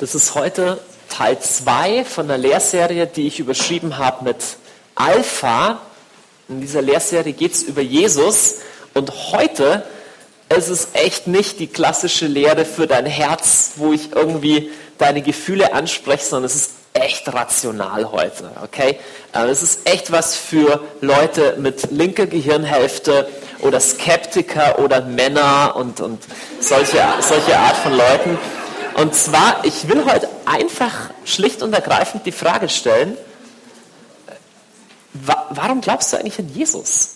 Das ist heute Teil 2 von einer Lehrserie, die ich überschrieben habe mit Alpha. In dieser Lehrserie geht es über Jesus. Und heute ist es echt nicht die klassische Lehre für dein Herz, wo ich irgendwie deine Gefühle anspreche, sondern es ist echt rational heute, okay? Äh, es ist echt was für Leute mit linker Gehirnhälfte oder Skeptiker oder Männer und, und solche, solche Art von Leuten. Und zwar, ich will heute einfach schlicht und ergreifend die Frage stellen, warum glaubst du eigentlich an Jesus?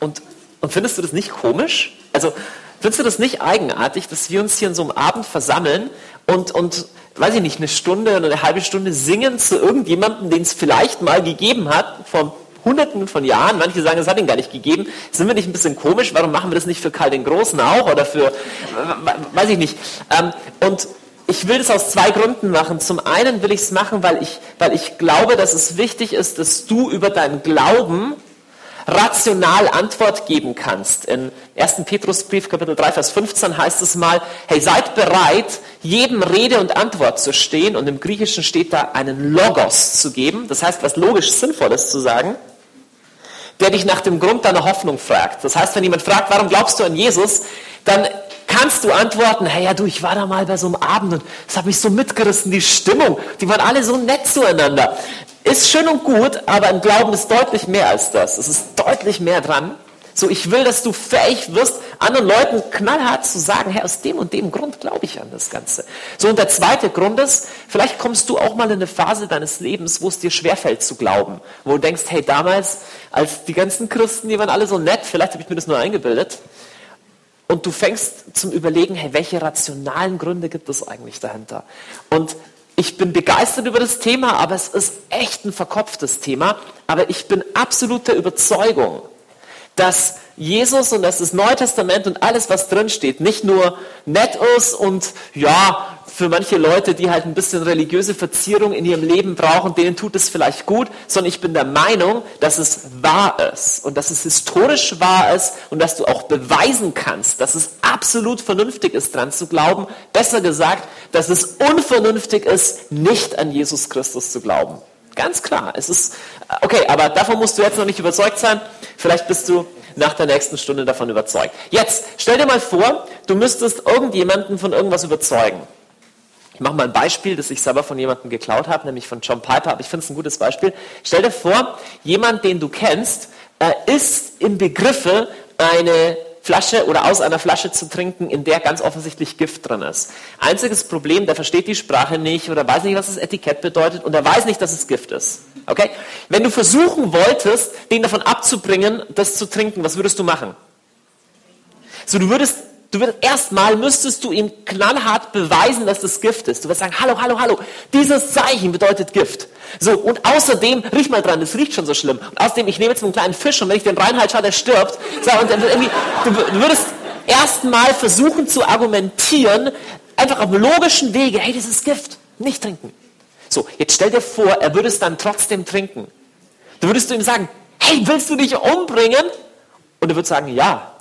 Und, und findest du das nicht komisch? Also, findest du das nicht eigenartig, dass wir uns hier in so einem Abend versammeln und, und weiß ich nicht, eine Stunde oder eine halbe Stunde singen zu irgendjemandem, den es vielleicht mal gegeben hat, vor hunderten von Jahren, manche sagen, es hat ihn gar nicht gegeben, sind wir nicht ein bisschen komisch, warum machen wir das nicht für Karl den Großen auch oder für, weiß ich nicht. Ähm, und ich will das aus zwei Gründen machen. Zum einen will ich es machen, weil ich, weil ich glaube, dass es wichtig ist, dass du über deinen Glauben rational Antwort geben kannst. In 1. Petrusbrief Kapitel 3, Vers 15 heißt es mal, hey, seid bereit, jedem Rede und Antwort zu stehen. Und im Griechischen steht da einen Logos zu geben. Das heißt, was logisch Sinnvolles zu sagen der dich nach dem Grund deiner Hoffnung fragt. Das heißt, wenn jemand fragt, warum glaubst du an Jesus, dann kannst du antworten, hey, ja du, ich war da mal bei so einem Abend und das hat mich so mitgerissen, die Stimmung, die waren alle so nett zueinander. Ist schön und gut, aber im Glauben ist deutlich mehr als das. Es ist deutlich mehr dran. So, ich will, dass du fähig wirst, anderen Leuten knallhart zu sagen, hey, aus dem und dem Grund glaube ich an das Ganze. So, und der zweite Grund ist, vielleicht kommst du auch mal in eine Phase deines Lebens, wo es dir schwerfällt zu glauben. Wo du denkst, hey, damals, als die ganzen Christen, die waren alle so nett, vielleicht habe ich mir das nur eingebildet. Und du fängst zum Überlegen, hey, welche rationalen Gründe gibt es eigentlich dahinter? Und ich bin begeistert über das Thema, aber es ist echt ein verkopftes Thema. Aber ich bin absolut der Überzeugung, dass Jesus und dass das Neue Testament und alles, was drin steht, nicht nur nett ist und ja, für manche Leute, die halt ein bisschen religiöse Verzierung in ihrem Leben brauchen, denen tut es vielleicht gut, sondern ich bin der Meinung, dass es wahr ist und dass es historisch wahr ist und dass du auch beweisen kannst, dass es absolut vernünftig ist, dran zu glauben. Besser gesagt, dass es unvernünftig ist, nicht an Jesus Christus zu glauben. Ganz klar. Es ist, okay, aber davon musst du jetzt noch nicht überzeugt sein. Vielleicht bist du nach der nächsten Stunde davon überzeugt. Jetzt, stell dir mal vor, du müsstest irgendjemanden von irgendwas überzeugen. Ich mache mal ein Beispiel, das ich selber von jemandem geklaut habe, nämlich von John Piper, aber ich finde es ein gutes Beispiel. Stell dir vor, jemand, den du kennst, äh, ist im Begriffe, eine Flasche oder aus einer Flasche zu trinken, in der ganz offensichtlich Gift drin ist. Einziges Problem, der versteht die Sprache nicht oder weiß nicht, was das Etikett bedeutet und er weiß nicht, dass es Gift ist. Okay? Wenn du versuchen wolltest, den davon abzubringen, das zu trinken, was würdest du machen? So, du würdest Du wirst erstmal müsstest du ihm knallhart beweisen, dass das Gift ist. Du wirst sagen, hallo, hallo, hallo, dieses Zeichen bedeutet Gift. So, und außerdem, riech mal dran, das riecht schon so schlimm. Und außerdem, ich nehme jetzt einen kleinen Fisch und wenn ich den reinhalte, schaue, der stirbt. So, und irgendwie, du, du würdest erstmal versuchen zu argumentieren, einfach auf logischen Wege, hey, das ist Gift, nicht trinken. So, jetzt stell dir vor, er würde es dann trotzdem trinken. Du würdest du ihm sagen, hey, willst du dich umbringen? Und er würde sagen, ja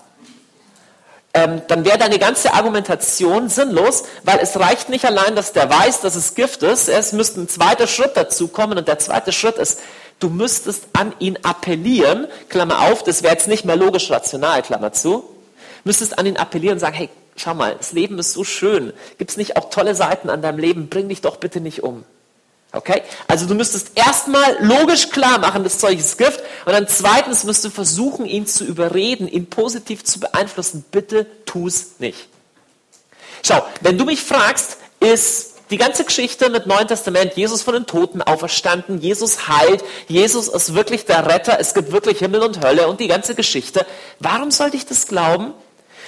ähm, dann wäre deine ganze Argumentation sinnlos, weil es reicht nicht allein, dass der weiß, dass es Gift ist, es müsste ein zweiter Schritt dazu kommen. Und der zweite Schritt ist, du müsstest an ihn appellieren, Klammer auf, das wäre jetzt nicht mehr logisch rational, Klammer zu, müsstest an ihn appellieren und sagen, hey, schau mal, das Leben ist so schön, gibt es nicht auch tolle Seiten an deinem Leben, bring dich doch bitte nicht um. Okay? Also du müsstest erstmal logisch klar machen, das Zeug ist Gift. Und dann zweitens müsst du versuchen, ihn zu überreden, ihn positiv zu beeinflussen. Bitte tu es nicht. Schau, wenn du mich fragst, ist die ganze Geschichte mit Neuen Testament, Jesus von den Toten auferstanden, Jesus heilt, Jesus ist wirklich der Retter, es gibt wirklich Himmel und Hölle und die ganze Geschichte. Warum sollte ich das glauben?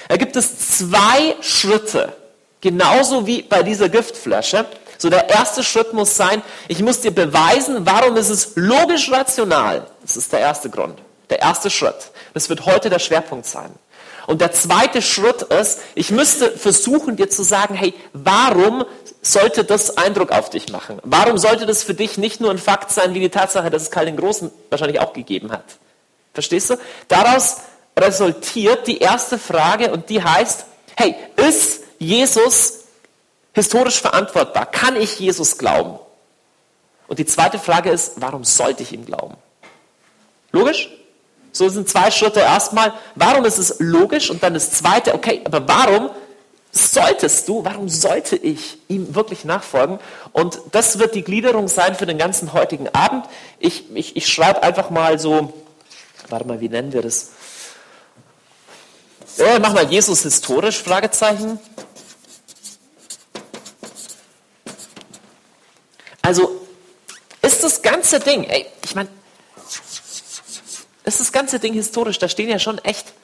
Da gibt es zwei Schritte, genauso wie bei dieser Giftflasche. So der erste Schritt muss sein, ich muss dir beweisen, warum ist es logisch rational. Das ist der erste Grund. Der erste Schritt. Das wird heute der Schwerpunkt sein. Und der zweite Schritt ist, ich müsste versuchen, dir zu sagen, hey, warum sollte das Eindruck auf dich machen? Warum sollte das für dich nicht nur ein Fakt sein, wie die Tatsache, dass es Karl den Großen wahrscheinlich auch gegeben hat? Verstehst du? Daraus resultiert die erste Frage und die heißt, hey, ist Jesus historisch verantwortbar? Kann ich Jesus glauben? Und die zweite Frage ist, warum sollte ich ihm glauben? Logisch? So sind zwei Schritte. Erstmal, warum ist es logisch? Und dann das zweite, okay, aber warum solltest du, warum sollte ich ihm wirklich nachfolgen? Und das wird die Gliederung sein für den ganzen heutigen Abend. Ich, ich, ich schreibe einfach mal so, warte mal, wie nennen wir das? Ja, mach mal Jesus historisch, Fragezeichen. Also ist das ganze Ding, ey, ich meine, ist das ganze Ding historisch, da stehen ja schon echt,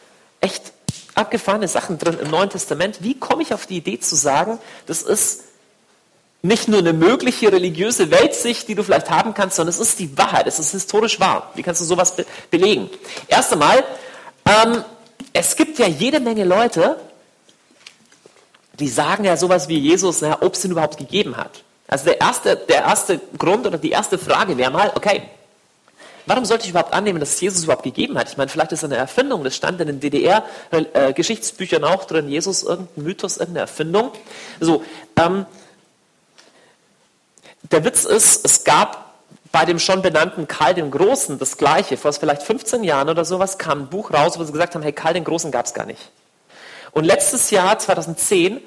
echt abgefahrene Sachen drin im Neuen Testament. Wie komme ich auf die Idee zu sagen, das ist nicht nur eine mögliche religiöse Weltsicht, die du vielleicht haben kannst, sondern es ist die Wahrheit, es ist historisch wahr. Wie kannst du sowas be belegen? Erst einmal, ähm, es gibt ja jede Menge Leute, die sagen ja sowas wie Jesus, naja, ob es ihn überhaupt gegeben hat. Also der erste, der erste Grund oder die erste Frage wäre mal, okay, Warum sollte ich überhaupt annehmen, dass es Jesus überhaupt gegeben hat? Ich meine, vielleicht ist es eine Erfindung. Das stand in den DDR-Geschichtsbüchern äh, auch drin. Jesus, irgendein Mythos, irgendeine Erfindung. So, ähm, der Witz ist, es gab bei dem schon benannten Karl den Großen das Gleiche. Vor vielleicht 15 Jahren oder sowas kam ein Buch raus, wo sie gesagt haben, hey, Karl den Großen gab es gar nicht. Und letztes Jahr, 2010,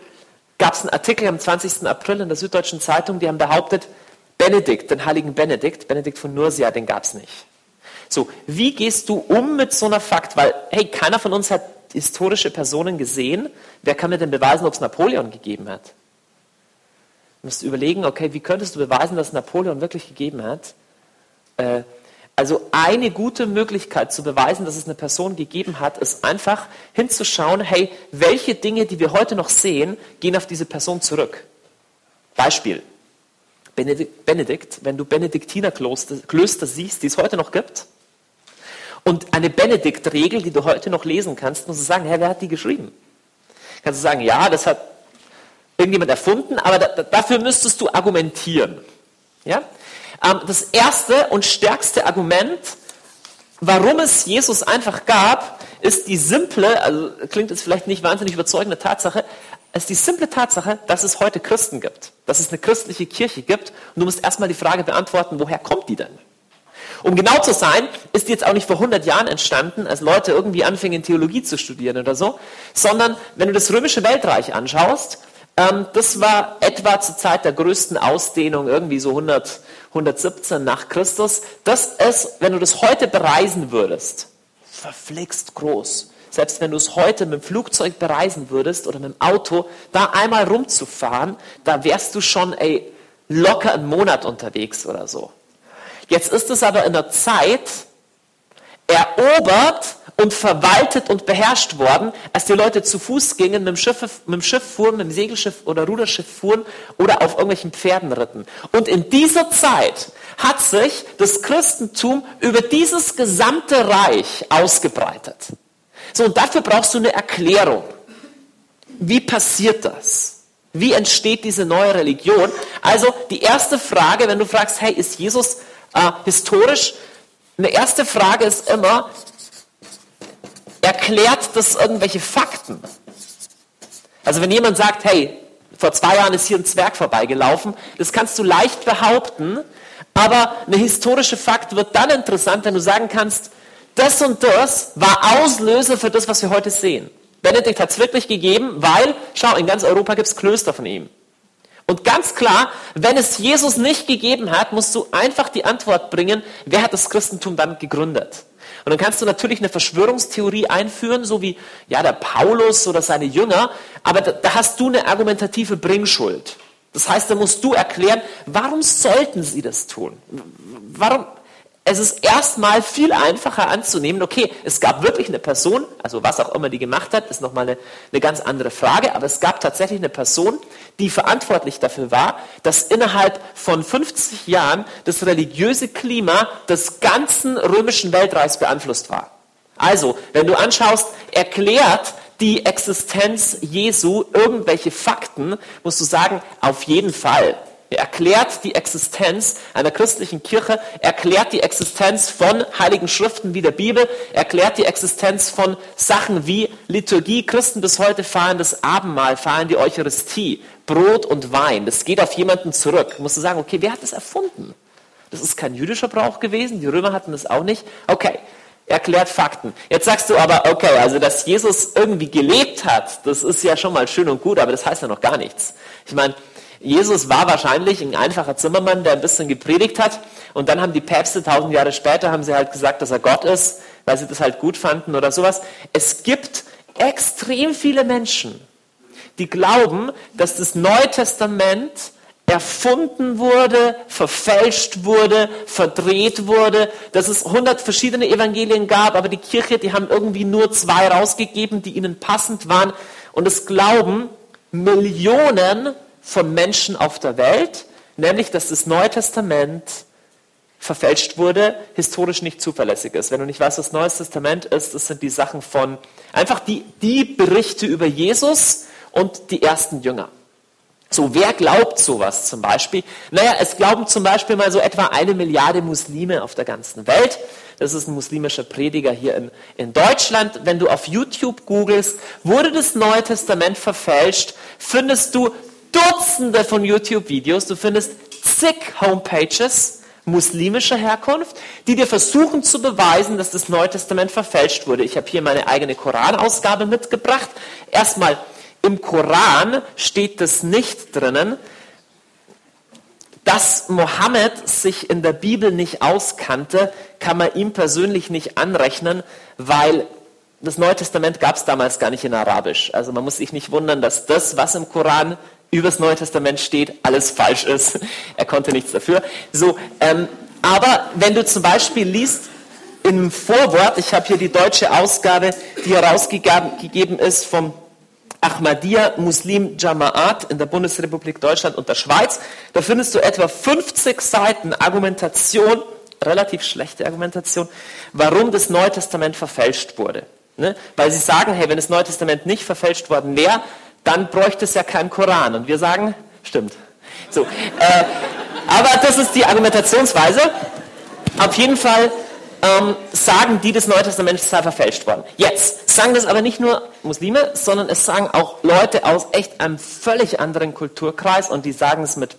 gab es einen Artikel am 20. April in der Süddeutschen Zeitung, die haben behauptet, Benedikt, den heiligen Benedikt, Benedikt von Nursia, den gab es nicht. So, wie gehst du um mit so einer Fakt? Weil, hey, keiner von uns hat historische Personen gesehen. Wer kann mir denn beweisen, ob es Napoleon gegeben hat? Du musst überlegen, okay, wie könntest du beweisen, dass Napoleon wirklich gegeben hat? Äh, also eine gute Möglichkeit zu beweisen, dass es eine Person gegeben hat, ist einfach hinzuschauen, hey, welche Dinge, die wir heute noch sehen, gehen auf diese Person zurück. Beispiel, Benedikt, wenn du Benediktinerklöster siehst, die es heute noch gibt, und eine Benedikt-Regel, die du heute noch lesen kannst, musst du sagen, Herr, wer hat die geschrieben? Kannst du sagen, ja, das hat irgendjemand erfunden, aber da, dafür müsstest du argumentieren. Ja? Ähm, das erste und stärkste Argument, warum es Jesus einfach gab, ist die simple, also klingt jetzt vielleicht nicht wahnsinnig überzeugende Tatsache, ist die simple Tatsache, dass es heute Christen gibt, dass es eine christliche Kirche gibt. Und du musst erstmal die Frage beantworten, woher kommt die denn? Um genau zu sein, ist die jetzt auch nicht vor 100 Jahren entstanden, als Leute irgendwie anfingen, Theologie zu studieren oder so, sondern wenn du das römische Weltreich anschaust, ähm, das war etwa zur Zeit der größten Ausdehnung, irgendwie so 100, 117 nach Christus. Das ist, wenn du das heute bereisen würdest, verflixt groß selbst wenn du es heute mit dem Flugzeug bereisen würdest oder mit dem Auto, da einmal rumzufahren, da wärst du schon ey, locker einen Monat unterwegs oder so. Jetzt ist es aber in der Zeit erobert und verwaltet und beherrscht worden, als die Leute zu Fuß gingen, mit dem, Schiff, mit dem Schiff fuhren, mit dem Segelschiff oder Ruderschiff fuhren oder auf irgendwelchen Pferden ritten. Und in dieser Zeit hat sich das Christentum über dieses gesamte Reich ausgebreitet. So, und dafür brauchst du eine Erklärung. Wie passiert das? Wie entsteht diese neue Religion? Also die erste Frage, wenn du fragst, hey, ist Jesus äh, historisch? Eine erste Frage ist immer, erklärt das irgendwelche Fakten? Also wenn jemand sagt, hey, vor zwei Jahren ist hier ein Zwerg vorbeigelaufen, das kannst du leicht behaupten, aber eine historische Fakt wird dann interessant, wenn du sagen kannst, das und das war Auslöser für das, was wir heute sehen. Benedikt hat es wirklich gegeben, weil, schau, in ganz Europa gibt es Klöster von ihm. Und ganz klar, wenn es Jesus nicht gegeben hat, musst du einfach die Antwort bringen, wer hat das Christentum dann gegründet? Und dann kannst du natürlich eine Verschwörungstheorie einführen, so wie ja, der Paulus oder seine Jünger, aber da, da hast du eine argumentative Bringschuld. Das heißt, da musst du erklären, warum sollten sie das tun? Warum, es ist erstmal viel einfacher anzunehmen, okay, es gab wirklich eine Person, also was auch immer die gemacht hat, ist nochmal eine, eine ganz andere Frage, aber es gab tatsächlich eine Person, die verantwortlich dafür war, dass innerhalb von 50 Jahren das religiöse Klima des ganzen römischen Weltreichs beeinflusst war. Also, wenn du anschaust, erklärt die Existenz Jesu irgendwelche Fakten, musst du sagen, auf jeden Fall. Er erklärt die Existenz einer christlichen Kirche, erklärt die Existenz von heiligen Schriften wie der Bibel, erklärt die Existenz von Sachen wie Liturgie. Christen bis heute feiern das Abendmahl, feiern die Eucharistie, Brot und Wein. Das geht auf jemanden zurück. Musst du sagen, okay, wer hat das erfunden? Das ist kein jüdischer Brauch gewesen, die Römer hatten das auch nicht. Okay, erklärt Fakten. Jetzt sagst du aber, okay, also dass Jesus irgendwie gelebt hat, das ist ja schon mal schön und gut, aber das heißt ja noch gar nichts. Ich meine, Jesus war wahrscheinlich ein einfacher Zimmermann, der ein bisschen gepredigt hat. Und dann haben die Päpste tausend Jahre später, haben sie halt gesagt, dass er Gott ist, weil sie das halt gut fanden oder sowas. Es gibt extrem viele Menschen, die glauben, dass das Neue Testament erfunden wurde, verfälscht wurde, verdreht wurde, dass es hundert verschiedene Evangelien gab, aber die Kirche, die haben irgendwie nur zwei rausgegeben, die ihnen passend waren. Und es glauben Millionen von Menschen auf der Welt, nämlich dass das Neue Testament verfälscht wurde, historisch nicht zuverlässig ist. Wenn du nicht weißt, was das Neue Testament ist, das sind die Sachen von einfach die, die Berichte über Jesus und die ersten Jünger. So, wer glaubt sowas zum Beispiel? Naja, es glauben zum Beispiel mal so etwa eine Milliarde Muslime auf der ganzen Welt. Das ist ein muslimischer Prediger hier in, in Deutschland. Wenn du auf YouTube googelst, wurde das Neue Testament verfälscht, findest du Dutzende von YouTube-Videos, du findest zig Homepages muslimischer Herkunft, die dir versuchen zu beweisen, dass das Neue Testament verfälscht wurde. Ich habe hier meine eigene Koranausgabe mitgebracht. Erstmal, im Koran steht das nicht drinnen, dass Mohammed sich in der Bibel nicht auskannte, kann man ihm persönlich nicht anrechnen, weil das Neue Testament gab es damals gar nicht in Arabisch. Also man muss sich nicht wundern, dass das, was im Koran über das Neue Testament steht, alles falsch ist. Er konnte nichts dafür. So, ähm, aber wenn du zum Beispiel liest im Vorwort, ich habe hier die deutsche Ausgabe, die herausgegeben ist vom Ahmadiyya Muslim Jama'at in der Bundesrepublik Deutschland und der Schweiz. Da findest du etwa 50 Seiten Argumentation, relativ schlechte Argumentation, warum das Neue Testament verfälscht wurde. Ne? Weil sie sagen, hey, wenn das Neue Testament nicht verfälscht worden wäre, dann bräuchte es ja keinen Koran. Und wir sagen, stimmt. So, äh, aber das ist die Argumentationsweise. Auf jeden Fall ähm, sagen die des Neuen Testaments sei verfälscht worden. Jetzt sagen das aber nicht nur Muslime, sondern es sagen auch Leute aus echt einem völlig anderen Kulturkreis und die sagen es mit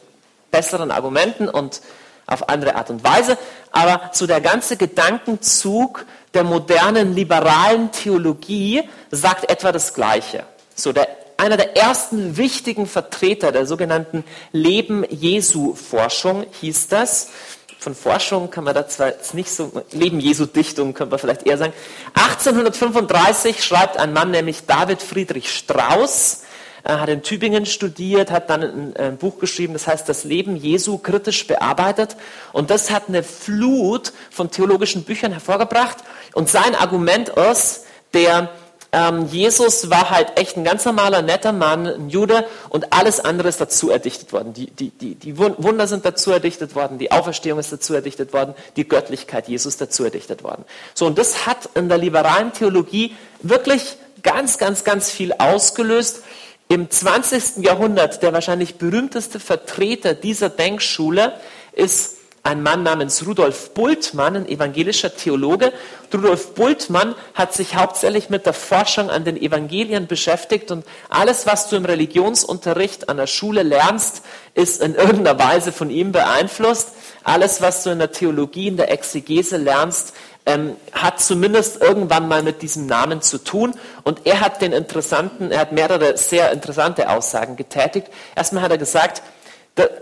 besseren Argumenten und auf andere Art und Weise. Aber so der ganze Gedankenzug der modernen liberalen Theologie sagt etwa das Gleiche. So der einer der ersten wichtigen Vertreter der sogenannten Leben Jesu Forschung hieß das von Forschung kann man da zwar jetzt nicht so, Leben Jesu Dichtung könnte man vielleicht eher sagen. 1835 schreibt ein Mann, nämlich David Friedrich Strauss, er hat in Tübingen studiert, hat dann ein, ein, Buch geschrieben, das heißt Das Leben Jesu kritisch bearbeitet. Und das hat eine Flut von theologischen Büchern hervorgebracht. Und sein Argument ist, der ähm, Jesus war halt echt ein ganz normaler, netter Mann, ein Jude und alles andere ist dazu erdichtet worden. Die, die, die, die Wunder sind dazu erdichtet worden, die Auferstehung ist dazu erdichtet worden, die Göttlichkeit Jesus dazu erdichtet worden. So, und das hat in der liberalen Theologie wirklich ganz, ganz, ganz viel ausgelöst. Im 20. Jahrhundert, der wahrscheinlich berühmteste Vertreter dieser Denkschule ist ein Mann namens Rudolf Bultmann, ein evangelischer Theologe. Rudolf Bultmann hat sich hauptsächlich mit der Forschung an den Evangelien beschäftigt und alles, was du im Religionsunterricht an der Schule lernst, ist in irgendeiner Weise von ihm beeinflusst. Alles, was du in der Theologie, in der Exegese lernst, ähm, hat zumindest irgendwann mal mit diesem Namen zu tun. Und er hat den interessanten, er hat mehrere sehr interessante Aussagen getätigt. Erstmal hat er gesagt,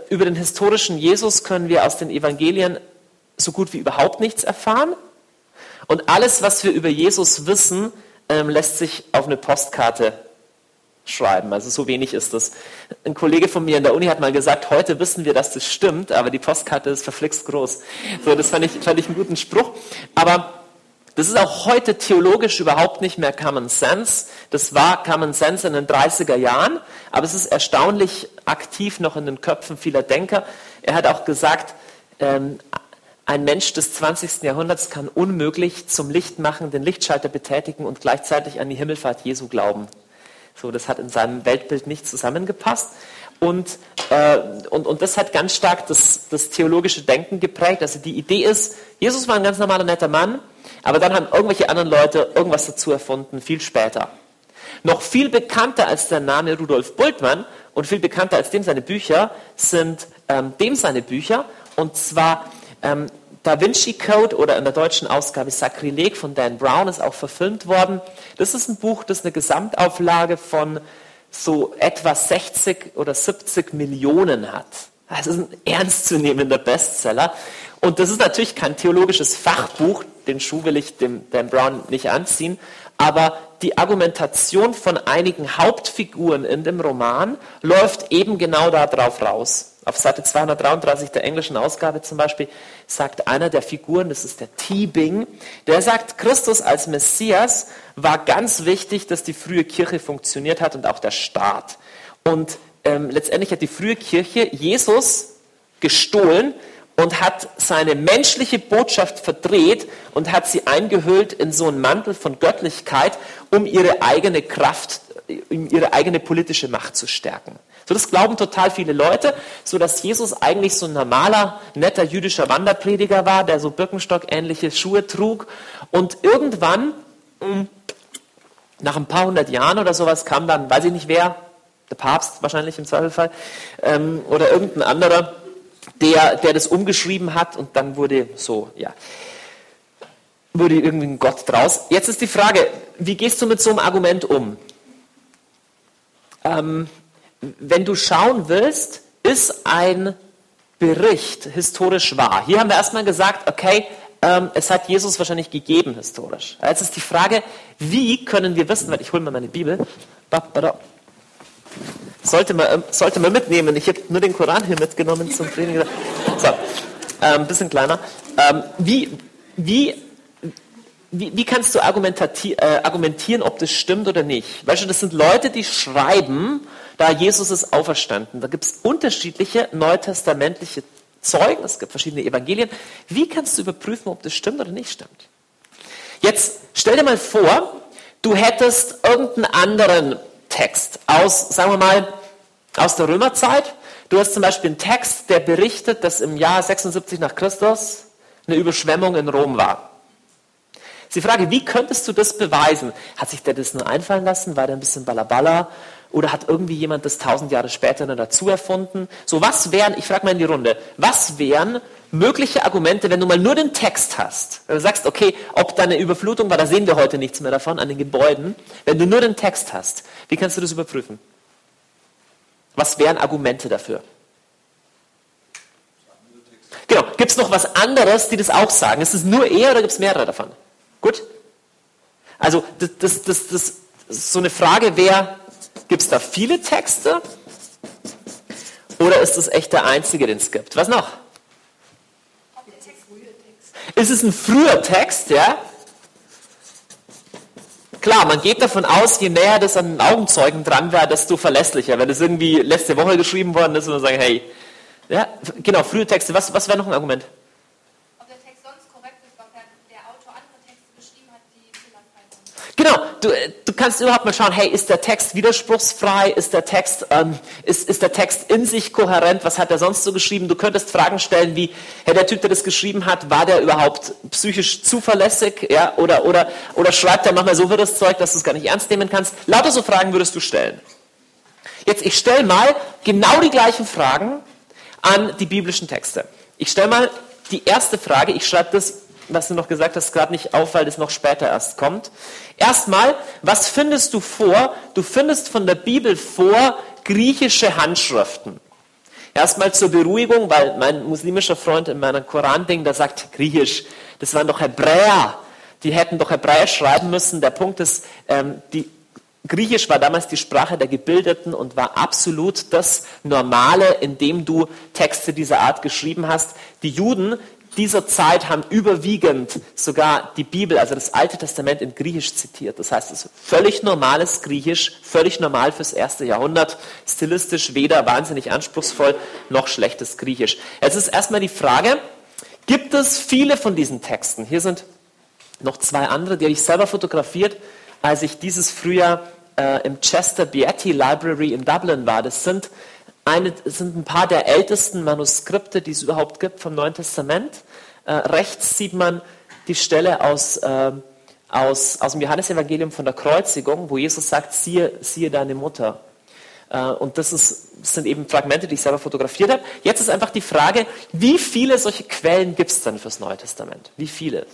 über den historischen Jesus können wir aus den Evangelien so gut wie überhaupt nichts erfahren. Und alles, was wir über Jesus wissen, ähm, lässt sich auf eine Postkarte schreiben. Also so wenig ist das. Ein Kollege von mir in der Uni hat mal gesagt, heute wissen wir, dass das stimmt, aber die Postkarte ist verflixt groß. So, das fand ich, fand ich einen guten Spruch. Aber das ist auch heute theologisch überhaupt nicht mehr Common Sense. Das war Common Sense in den 30er Jahren, aber es ist erstaunlich aktiv noch in den Köpfen vieler Denker. Er hat auch gesagt, ähm, ein Mensch des 20. Jahrhunderts kann unmöglich zum Licht machen, den Lichtschalter betätigen und gleichzeitig an die Himmelfahrt Jesu glauben. So, das hat in seinem Weltbild nicht zusammengepasst. Und äh, und, und das hat ganz stark das, das theologische Denken geprägt. Also die Idee ist, Jesus war ein ganz normaler, netter Mann, aber dann haben irgendwelche anderen Leute irgendwas dazu erfunden, viel später. Noch viel bekannter als der Name Rudolf Bultmann und viel bekannter als dem seine Bücher sind ähm, dem seine Bücher. Und zwar ähm, Da Vinci Code oder in der deutschen Ausgabe Sakrileg von Dan Brown ist auch verfilmt worden. Das ist ein Buch, das eine Gesamtauflage von so etwa 60 oder 70 Millionen hat. Das ist ein ernstzunehmender Bestseller. Und das ist natürlich kein theologisches Fachbuch, den Schuh will ich dem Dan Brown nicht anziehen, aber die Argumentation von einigen Hauptfiguren in dem Roman läuft eben genau darauf raus. Auf Seite 233 der englischen Ausgabe zum Beispiel sagt einer der Figuren, das ist der T-Bing, der sagt, Christus als Messias war ganz wichtig, dass die frühe Kirche funktioniert hat und auch der Staat. Und ähm, letztendlich hat die frühe Kirche Jesus gestohlen und hat seine menschliche Botschaft verdreht und hat sie eingehüllt in so einen Mantel von Göttlichkeit, um ihre eigene Kraft, um ihre eigene politische Macht zu stärken. So, das glauben total viele Leute, so dass Jesus eigentlich so ein normaler, netter jüdischer Wanderprediger war, der so Birkenstock-ähnliche Schuhe trug. Und irgendwann, hm, nach ein paar hundert Jahren oder sowas, kam dann, weiß ich nicht wer, der Papst wahrscheinlich im Zweifelfall, ähm, oder irgendein anderer, der, der das umgeschrieben hat und dann wurde so, ja, wurde irgendwie ein Gott draus. Jetzt ist die Frage, wie gehst du mit so einem Argument um? Ähm, wenn du schauen willst, ist ein Bericht historisch wahr. Hier haben wir erstmal gesagt, okay, ähm, es hat Jesus wahrscheinlich gegeben historisch. Jetzt ist die Frage, wie können wir wissen, weil ich hole mir meine Bibel, sollte man, ähm, sollte man mitnehmen. Ich habe nur den Koran hier mitgenommen zum Training. So, ein ähm, bisschen kleiner. Wie, wie, wie, wie, kannst du äh, argumentieren, ob das stimmt oder nicht? Weißt du, das sind Leute, die schreiben, da Jesus ist auferstanden. Da gibt es unterschiedliche neutestamentliche Zeugen, es gibt verschiedene Evangelien. Wie kannst du überprüfen, ob das stimmt oder nicht stimmt? Jetzt stell dir mal vor, du hättest irgendeinen anderen Text aus, sagen wir mal, aus der Römerzeit. Du hast zum Beispiel einen Text, der berichtet, dass im Jahr 76 nach Christus eine Überschwemmung in Rom war. Sie Frage, wie könntest du das beweisen? Hat sich der das nur einfallen lassen? War der ein bisschen balabala? Oder hat irgendwie jemand das tausend Jahre später noch dazu erfunden? So, was wären, ich frage mal in die Runde, was wären mögliche Argumente, wenn du mal nur den Text hast? Wenn du sagst, okay, ob da eine Überflutung war, da sehen wir heute nichts mehr davon, an den Gebäuden. Wenn du nur den Text hast, wie kannst du das überprüfen? Was wären Argumente dafür? Genau, gibt es noch was anderes, die das auch sagen? Ist es nur er oder gibt es mehrere davon? Gut? Also, das, das, das, das, so eine Frage wäre, Gibt es da viele Texte? Oder ist es echt der einzige, den es gibt? Was noch? Ist es ein früher Text, ja? Klar, man geht davon aus, je näher das an den Augenzeugen dran wäre, desto verlässlicher. Wenn es irgendwie letzte Woche geschrieben worden ist und man sagen, hey, ja, genau, frühe Texte. Was, was wäre noch ein Argument? Genau, du, du kannst überhaupt mal schauen, hey, ist der Text widerspruchsfrei? Ist der Text, ähm, ist, ist der Text in sich kohärent? Was hat er sonst so geschrieben? Du könntest Fragen stellen wie, hey, der Typ, der das geschrieben hat, war der überhaupt psychisch zuverlässig? Ja, oder, oder, oder schreibt er manchmal so das Zeug, dass du es gar nicht ernst nehmen kannst? Lauter so Fragen würdest du stellen. Jetzt, ich stelle mal genau die gleichen Fragen an die biblischen Texte. Ich stelle mal die erste Frage, ich schreibe das was du noch gesagt hast, gerade nicht auf, weil das noch später erst kommt. Erstmal, was findest du vor? Du findest von der Bibel vor griechische Handschriften. Erstmal zur Beruhigung, weil mein muslimischer Freund in meinem Koran-Ding, der sagt Griechisch, das waren doch Hebräer. Die hätten doch Hebräisch schreiben müssen. Der Punkt ist, ähm, die, Griechisch war damals die Sprache der Gebildeten und war absolut das Normale, in dem du Texte dieser Art geschrieben hast. Die Juden dieser Zeit haben überwiegend sogar die Bibel, also das Alte Testament in Griechisch zitiert. Das heißt, es ist völlig normales Griechisch, völlig normal fürs erste Jahrhundert, stilistisch weder wahnsinnig anspruchsvoll noch schlechtes Griechisch. Jetzt ist erstmal die Frage, gibt es viele von diesen Texten? Hier sind noch zwei andere, die habe ich selber fotografiert, als ich dieses Frühjahr äh, im Chester Beatty Library in Dublin war. Das sind eine, sind ein paar der ältesten Manuskripte, die es überhaupt gibt vom Neuen Testament. Äh, rechts sieht man die Stelle aus, äh, aus, aus dem Johannesevangelium von der Kreuzigung, wo Jesus sagt, siehe, siehe deine Mutter. Äh, und das, ist, sind eben Fragmente, die ich selber fotografiert habe. Jetzt ist einfach die Frage, wie viele solche Quellen gibt es denn fürs Neue Testament? Wie viele?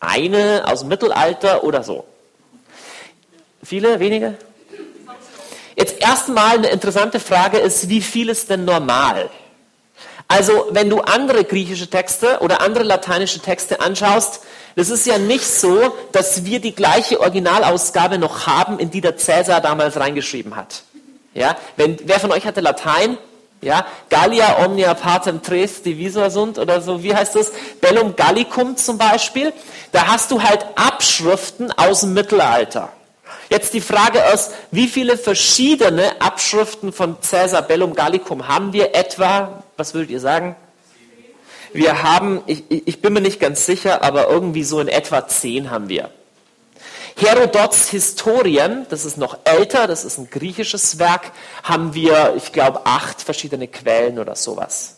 Eine aus dem Mittelalter oder so? Viele, wenige? Jetzt erstmal eine interessante Frage ist, wie viel ist denn normal? Also, wenn du andere griechische Texte oder andere lateinische Texte anschaust, das ist ja nicht so, dass wir die gleiche Originalausgabe noch haben, in die der Cäsar damals reingeschrieben hat. Ja, wenn, wer von euch hatte Latein? Ja, Gallia omnia partem tres divisor sunt oder so, wie heißt das? Bellum Gallicum zum Beispiel. Da hast du halt Abschriften aus dem Mittelalter. Jetzt die Frage ist, wie viele verschiedene Abschriften von Caesar Bellum Gallicum haben wir etwa? Was würdet ihr sagen? Wir haben, ich, ich bin mir nicht ganz sicher, aber irgendwie so in etwa zehn haben wir. Herodots Historien, das ist noch älter, das ist ein griechisches Werk, haben wir, ich glaube, acht verschiedene Quellen oder sowas.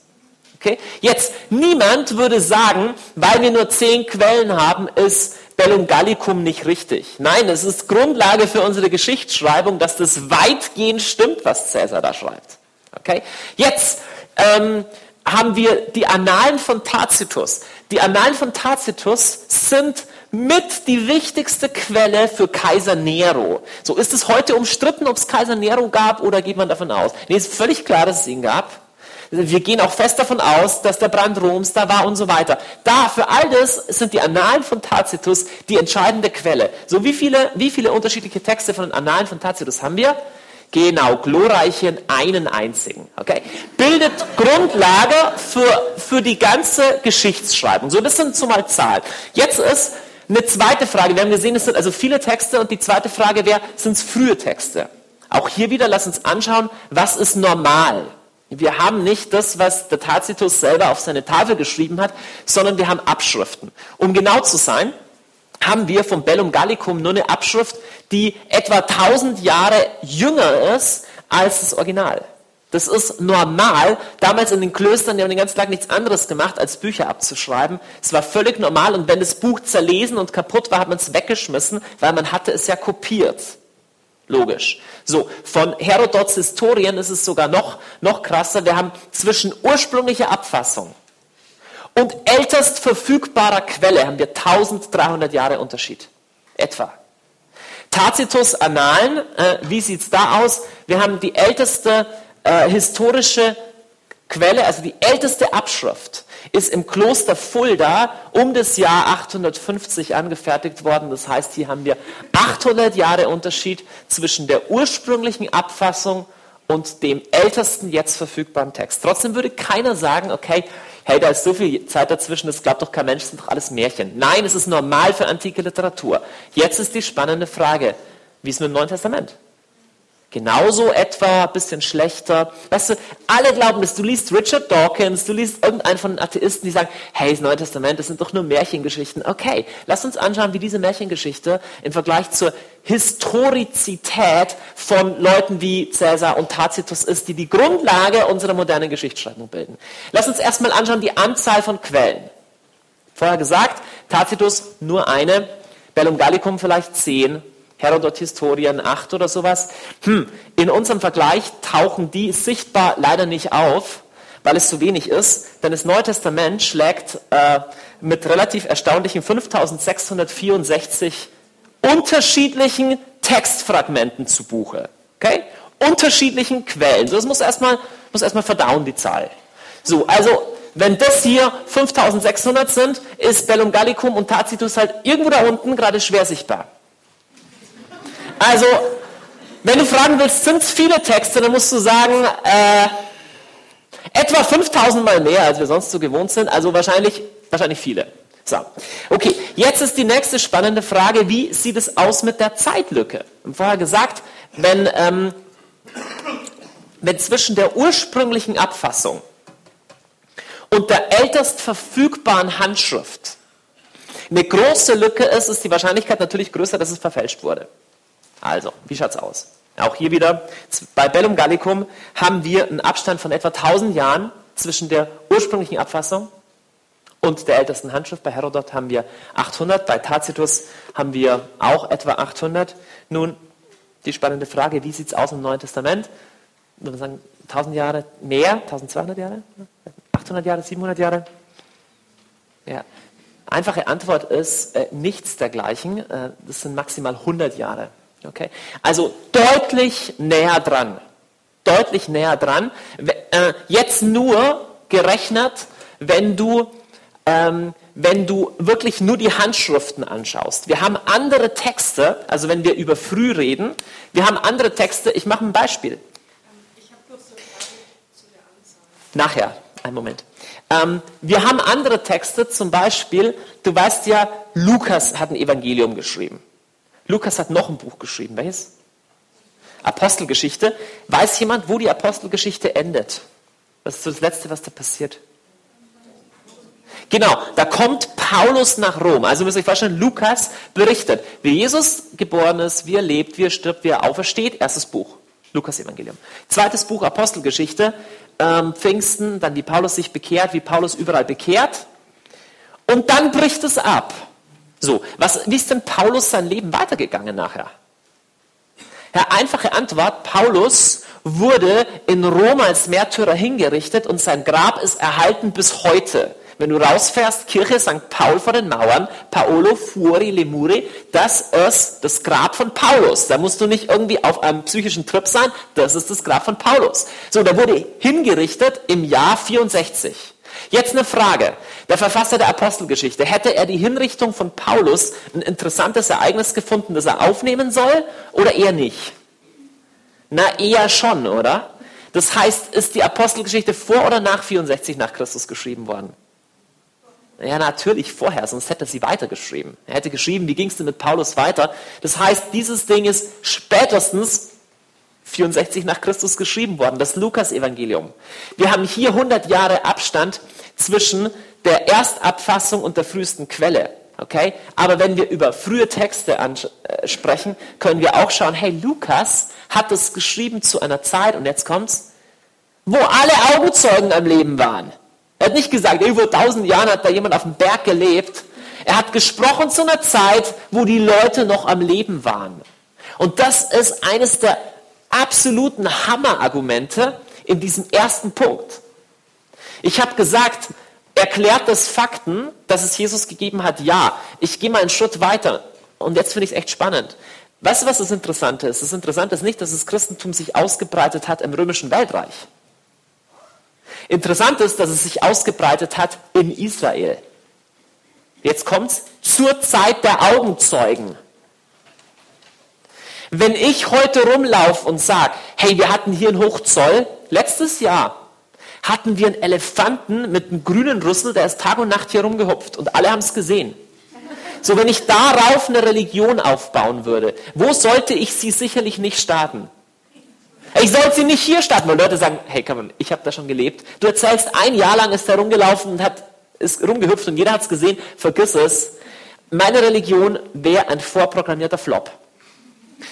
Okay? Jetzt, niemand würde sagen, weil wir nur zehn Quellen haben, ist Bellum Gallicum nicht richtig. Nein, es ist Grundlage für unsere Geschichtsschreibung, dass das weitgehend stimmt, was Cäsar da schreibt. Okay? Jetzt ähm, haben wir die Annalen von Tacitus. Die Annalen von Tacitus sind mit die wichtigste Quelle für Kaiser Nero. So ist es heute umstritten, ob es Kaiser Nero gab oder geht man davon aus? Nee, ist völlig klar, dass es ihn gab. Wir gehen auch fest davon aus, dass der Brand Roms da war und so weiter. Da, für all das sind die Annalen von Tacitus die entscheidende Quelle. So, wie viele, wie viele unterschiedliche Texte von den Annalen von Tacitus haben wir? Genau, glorreichen einen einzigen. Okay? Bildet Grundlage für, für die ganze Geschichtsschreibung. So, das sind zumal Zahlen. Jetzt ist eine zweite Frage. Wir haben gesehen, es sind also viele Texte und die zweite Frage wäre, sind es frühe Texte? Auch hier wieder, lass uns anschauen, was ist normal? Wir haben nicht das, was der Tacitus selber auf seine Tafel geschrieben hat, sondern wir haben Abschriften. Um genau zu sein, haben wir vom Bellum Gallicum nur eine Abschrift, die etwa 1000 Jahre jünger ist als das Original. Das ist normal. Damals in den Klöstern, die haben den ganzen Tag nichts anderes gemacht, als Bücher abzuschreiben. Es war völlig normal und wenn das Buch zerlesen und kaputt war, hat man es weggeschmissen, weil man hatte es ja kopiert. Logisch. So, von Herodots Historien ist es sogar noch, noch krasser. Wir haben zwischen ursprünglicher Abfassung und ältest verfügbarer Quelle haben wir 1300 Jahre Unterschied. Etwa. Tacitus Annalen, äh, wie sieht's da aus? Wir haben die älteste äh, historische Quelle, also die älteste Abschrift, ist im Kloster Fulda um das Jahr 850 angefertigt worden. Das heißt, hier haben wir 800 Jahre Unterschied zwischen der ursprünglichen Abfassung und dem ältesten jetzt verfügbaren Text. Trotzdem würde keiner sagen, okay, hey, da ist so viel Zeit dazwischen, das glaubt doch kein Mensch, das sind doch alles Märchen. Nein, es ist normal für antike Literatur. Jetzt ist die spannende Frage, wie ist es mit dem Neuen Testament? Genauso etwa, bisschen schlechter. Weißt du, alle glauben das. Du liest Richard Dawkins, du liest irgendeinen von den Atheisten, die sagen, hey, das Neue Testament, das sind doch nur Märchengeschichten. Okay, lass uns anschauen, wie diese Märchengeschichte im Vergleich zur Historizität von Leuten wie Caesar und Tacitus ist, die die Grundlage unserer modernen Geschichtsschreibung bilden. Lass uns erstmal anschauen die Anzahl von Quellen. Vorher gesagt, Tacitus nur eine, Bellum Gallicum vielleicht zehn, Herodot Historien 8 oder sowas. Hm, in unserem Vergleich tauchen die sichtbar leider nicht auf, weil es zu wenig ist, denn das Neue Testament schlägt äh, mit relativ erstaunlichen 5664 unterschiedlichen Textfragmenten zu Buche. Okay? Unterschiedlichen Quellen. So, das muss erstmal, muss erstmal verdauen, die Zahl. So, also, wenn das hier 5600 sind, ist Bellum Gallicum und Tacitus halt irgendwo da unten gerade schwer sichtbar. Also, wenn du fragen willst, sind es viele Texte, dann musst du sagen, äh, etwa 5000 Mal mehr, als wir sonst so gewohnt sind. Also wahrscheinlich, wahrscheinlich viele. So. Okay, jetzt ist die nächste spannende Frage, wie sieht es aus mit der Zeitlücke? Wir haben vorher gesagt, wenn, ähm, wenn zwischen der ursprünglichen Abfassung und der ältest verfügbaren Handschrift eine große Lücke ist, ist die Wahrscheinlichkeit natürlich größer, dass es verfälscht wurde. Also, wie schaut's aus? Auch hier wieder, bei Bellum Gallicum haben wir einen Abstand von etwa 1000 Jahren zwischen der ursprünglichen Abfassung und der ältesten Handschrift. Bei Herodot haben wir 800, bei Tacitus haben wir auch etwa 800. Nun, die spannende Frage, wie sieht es aus im Neuen Testament? Würde man sagen, 1000 Jahre mehr, 1200 Jahre, 800 Jahre, 700 Jahre? Ja. Einfache Antwort ist äh, nichts dergleichen. Äh, das sind maximal 100 Jahre. Okay? Also deutlich näher dran. Deutlich näher dran. Äh, jetzt nur gerechnet, wenn du, ähm, wenn du wirklich nur die Handschriften anschaust. Wir haben andere Texte, also wenn wir über früh reden, wir haben andere Texte. Ich mache ein Beispiel. Nachher, einen Moment. Ähm, wir haben andere Texte, zum Beispiel, du weißt ja, Lukas hat ein Evangelium geschrieben. Lukas hat noch ein Buch geschrieben. Welches? Apostelgeschichte. Weiß jemand, wo die Apostelgeschichte endet? Das ist das Letzte, was da passiert. Genau, da kommt Paulus nach Rom. Also müsst ihr euch vorstellen, Lukas berichtet, wie Jesus geboren ist, wie er lebt, wie er stirbt, wie er aufersteht. Erstes Buch, Lukas Evangelium. Zweites Buch, Apostelgeschichte, ähm, Pfingsten, dann wie Paulus sich bekehrt, wie Paulus überall bekehrt. Und dann bricht es ab. So, was, wie ist denn Paulus sein Leben weitergegangen nachher? Ja, einfache Antwort, Paulus wurde in Rom als Märtyrer hingerichtet und sein Grab ist erhalten bis heute. Wenn du rausfährst, Kirche St. Paul vor den Mauern, Paolo Fuori Lemuri, das ist das Grab von Paulus. Da musst du nicht irgendwie auf einem psychischen Trip sein, das ist das Grab von Paulus. So, der wurde hingerichtet im Jahr 64. Jetzt eine Frage. Der Verfasser der Apostelgeschichte, hätte er die Hinrichtung von Paulus ein interessantes Ereignis gefunden, das er aufnehmen soll, oder eher nicht? Na, eher schon, oder? Das heißt, ist die Apostelgeschichte vor oder nach 64 nach Christus geschrieben worden? Ja, natürlich vorher, sonst hätte er sie weitergeschrieben. Er hätte geschrieben, wie ging es denn mit Paulus weiter? Das heißt, dieses Ding ist spätestens 64 nach Christus geschrieben worden, das Lukas-Evangelium. Wir haben hier 100 Jahre Abstand zwischen der Erstabfassung und der frühesten Quelle. Okay? Aber wenn wir über frühe Texte äh, sprechen, können wir auch schauen, hey, Lukas hat es geschrieben zu einer Zeit, und jetzt kommt's, wo alle Augenzeugen am Leben waren. Er hat nicht gesagt, über tausend Jahren hat da jemand auf dem Berg gelebt. Er hat gesprochen zu einer Zeit, wo die Leute noch am Leben waren. Und das ist eines der absoluten Hammerargumente in diesem ersten Punkt. Ich habe gesagt, erklärt das Fakten, dass es Jesus gegeben hat? Ja. Ich gehe mal einen Schritt weiter. Und jetzt finde ich es echt spannend. Weißt du, was das Interessante ist? Das Interessante ist nicht, dass das Christentum sich ausgebreitet hat im römischen Weltreich. Interessant ist, dass es sich ausgebreitet hat in Israel. Jetzt kommt's zur Zeit der Augenzeugen. Wenn ich heute rumlaufe und sage, hey, wir hatten hier einen Hochzoll, letztes Jahr, hatten wir einen Elefanten mit einem grünen Rüssel, der ist Tag und Nacht hier rumgehupft und alle haben es gesehen. So, wenn ich darauf eine Religion aufbauen würde, wo sollte ich sie sicherlich nicht starten? Ich sollte sie nicht hier starten, weil Leute sagen, hey, komm, on, ich habe da schon gelebt. Du erzählst, ein Jahr lang ist er rumgelaufen und hat, ist rumgehüpft und jeder hat es gesehen, vergiss es. Meine Religion wäre ein vorprogrammierter Flop.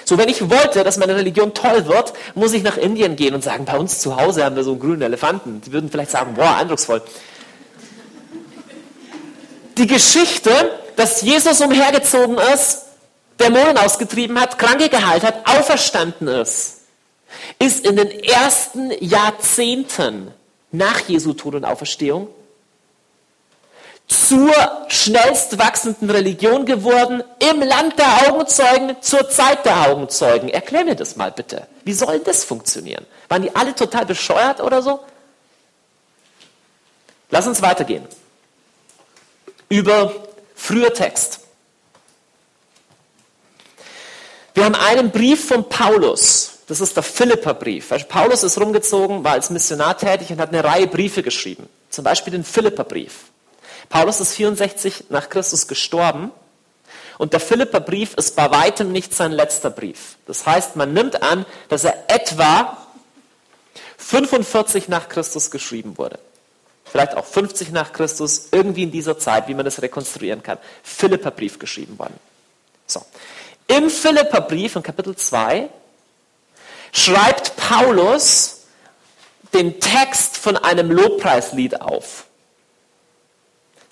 So, wenn ich wollte, dass meine Religion toll wird, muss ich nach Indien gehen und sagen, bei uns zu Hause haben wir so einen grünen Elefanten. Die würden vielleicht sagen, boah, eindrucksvoll. Die Geschichte, dass Jesus umhergezogen ist, Dämonen ausgetrieben hat, Kranke geheilt hat, auferstanden ist, ist in den ersten Jahrzehnten nach Jesu Tod und Auferstehung zur schnellst wachsenden Religion geworden im Land der Augenzeugen zur Zeit der Augenzeugen. Erklär mir das mal bitte. Wie soll das funktionieren? Waren die alle total bescheuert oder so? Lass uns weitergehen. Über früher Text. Wir haben einen Brief von Paulus. Das ist der Philipperbrief. Paulus ist rumgezogen, war als Missionar tätig und hat eine Reihe Briefe geschrieben. Zum Beispiel den Philipperbrief. Paulus ist 64 nach Christus gestorben und der Philipperbrief ist bei weitem nicht sein letzter Brief. Das heißt, man nimmt an, dass er etwa 45 nach Christus geschrieben wurde. Vielleicht auch 50 nach Christus, irgendwie in dieser Zeit, wie man das rekonstruieren kann. Philipperbrief geschrieben worden. So. Im Philipperbrief in Kapitel 2 schreibt Paulus den Text von einem Lobpreislied auf.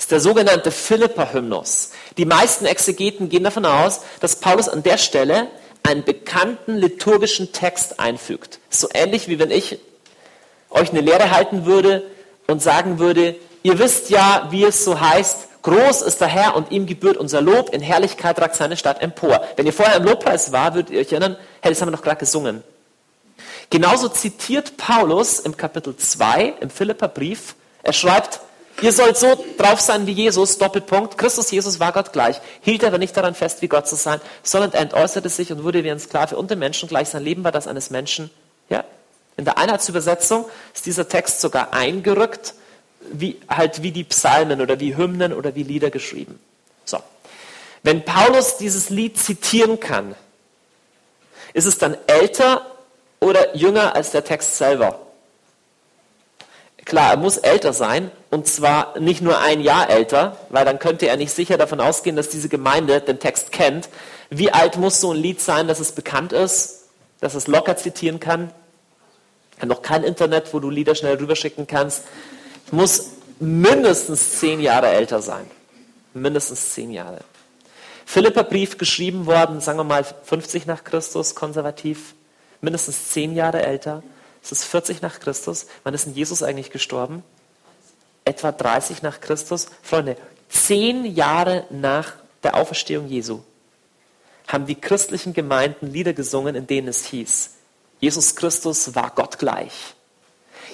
Ist der sogenannte Philippa-Hymnus. Die meisten Exegeten gehen davon aus, dass Paulus an der Stelle einen bekannten liturgischen Text einfügt. So ähnlich wie wenn ich euch eine Lehre halten würde und sagen würde, ihr wisst ja, wie es so heißt, groß ist der Herr und ihm gebührt unser Lob, in Herrlichkeit ragt seine Stadt empor. Wenn ihr vorher im Lobpreis war, würdet ihr euch erinnern, hey, das haben wir doch gerade gesungen. Genauso zitiert Paulus im Kapitel 2 im Philipperbrief, er schreibt, ihr sollt so drauf sein wie Jesus, Doppelpunkt, Christus Jesus war Gott gleich, hielt aber nicht daran fest, wie Gott zu sein, sondern er entäußerte sich und wurde wie ein Sklave und dem Menschen gleich. Sein Leben war das eines Menschen. Ja, in der Einheitsübersetzung ist dieser Text sogar eingerückt, wie, halt wie die Psalmen oder wie Hymnen oder wie Lieder geschrieben. So. Wenn Paulus dieses Lied zitieren kann, ist es dann älter oder jünger als der Text selber? Klar, er muss älter sein und zwar nicht nur ein Jahr älter, weil dann könnte er nicht sicher davon ausgehen, dass diese Gemeinde den Text kennt. Wie alt muss so ein Lied sein, dass es bekannt ist, dass es locker zitieren kann? Noch kein Internet, wo du Lieder schnell rüberschicken kannst. Muss mindestens zehn Jahre älter sein. Mindestens zehn Jahre. Philippa-Brief geschrieben worden, sagen wir mal 50 nach Christus, konservativ, mindestens zehn Jahre älter. Es ist 40 nach Christus. Wann ist denn Jesus eigentlich gestorben? Etwa 30 nach Christus. Freunde, zehn Jahre nach der Auferstehung Jesu haben die christlichen Gemeinden Lieder gesungen, in denen es hieß, Jesus Christus war Gott gleich,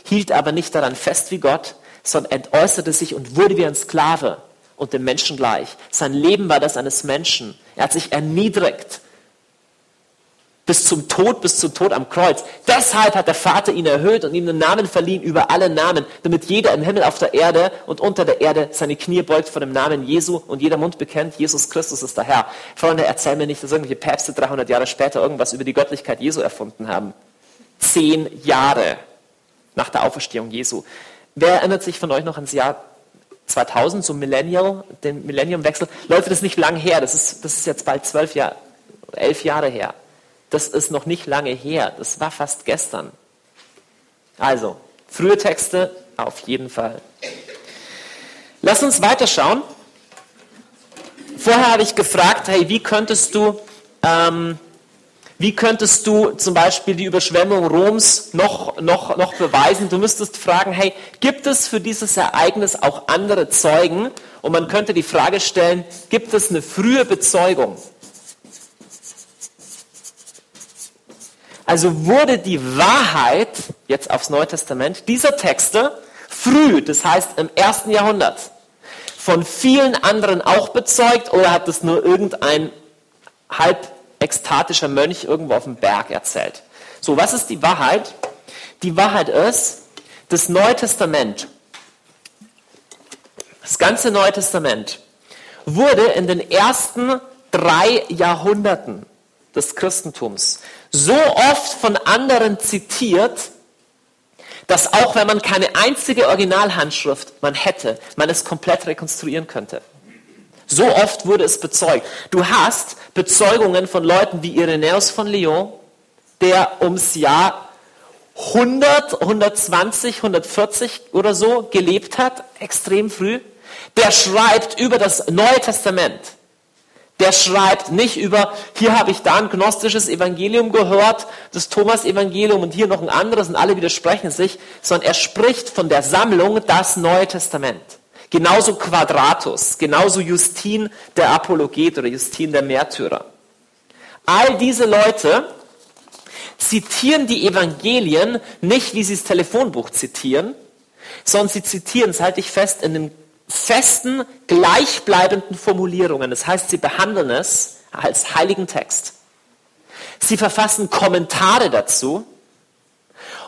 hielt aber nicht daran fest wie Gott, sondern entäußerte sich und wurde wie ein Sklave und dem Menschen gleich. Sein Leben war das eines Menschen. Er hat sich erniedrigt bis zum Tod, bis zum Tod am Kreuz. Deshalb hat der Vater ihn erhöht und ihm einen Namen verliehen über alle Namen, damit jeder im Himmel, auf der Erde und unter der Erde seine Knie beugt vor dem Namen Jesu und jeder Mund bekennt, Jesus Christus ist der Herr. Freunde, erzähl mir nicht, dass irgendwelche Päpste 300 Jahre später irgendwas über die Göttlichkeit Jesu erfunden haben. Zehn Jahre nach der Auferstehung Jesu. Wer erinnert sich von euch noch ans Jahr 2000, so Millennial, den Millenniumwechsel? Leute, das ist nicht lang her, das ist, das ist jetzt bald zwölf Jahre, elf Jahre her. Das ist noch nicht lange her, das war fast gestern. Also, frühe Texte auf jeden Fall. Lass uns weiterschauen. Vorher habe ich gefragt, hey, wie könntest du ähm, wie könntest du zum Beispiel die Überschwemmung Roms noch, noch, noch beweisen? Du müsstest fragen, hey, gibt es für dieses Ereignis auch andere Zeugen? Und man könnte die Frage stellen, gibt es eine frühe Bezeugung? Also wurde die Wahrheit, jetzt aufs Neue Testament, dieser Texte früh, das heißt im ersten Jahrhundert, von vielen anderen auch bezeugt oder hat es nur irgendein halb ekstatischer Mönch irgendwo auf dem Berg erzählt. So, was ist die Wahrheit? Die Wahrheit ist, das Neue Testament, das ganze Neue Testament wurde in den ersten drei Jahrhunderten des Christentums so oft von anderen zitiert, dass auch wenn man keine einzige Originalhandschrift man hätte, man es komplett rekonstruieren könnte. So oft wurde es bezeugt. Du hast Bezeugungen von Leuten wie Irenäus von Lyon, der ums Jahr 100, 120, 140 oder so gelebt hat, extrem früh. Der schreibt über das Neue Testament. Der schreibt nicht über, hier habe ich da ein gnostisches Evangelium gehört, das Thomas-Evangelium und hier noch ein anderes und alle widersprechen sich, sondern er spricht von der Sammlung das Neue Testament. Genauso Quadratus, genauso Justin der Apologet oder Justin der Märtyrer. All diese Leute zitieren die Evangelien nicht, wie sie das Telefonbuch zitieren, sondern sie zitieren, das halte ich fest, in den festen, gleichbleibenden Formulierungen. Das heißt, sie behandeln es als heiligen Text. Sie verfassen Kommentare dazu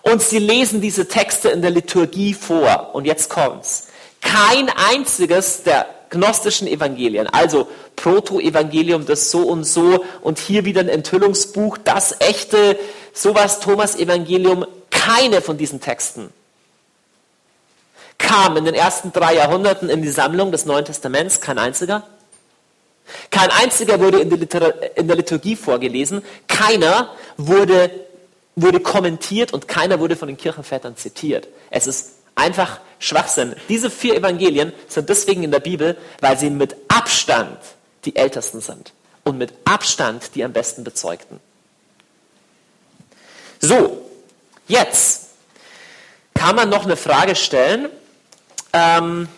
und sie lesen diese Texte in der Liturgie vor. Und jetzt kommt's. Kein einziges der gnostischen Evangelien, also Proto-Evangelium, das so und so und hier wieder ein Enthüllungsbuch, das echte, sowas Thomas-Evangelium, keine von diesen Texten kam in den ersten drei Jahrhunderten in die Sammlung des Neuen Testaments, kein einziger. Kein einziger wurde in der, in der Liturgie vorgelesen, keiner wurde wurde kommentiert und keiner wurde von den Kirchenvätern zitiert. Es ist einfach Schwachsinn. Diese vier Evangelien sind deswegen in der Bibel, weil sie mit Abstand die ältesten sind und mit Abstand die am besten bezeugten. So, jetzt kann man noch eine Frage stellen. Ähm,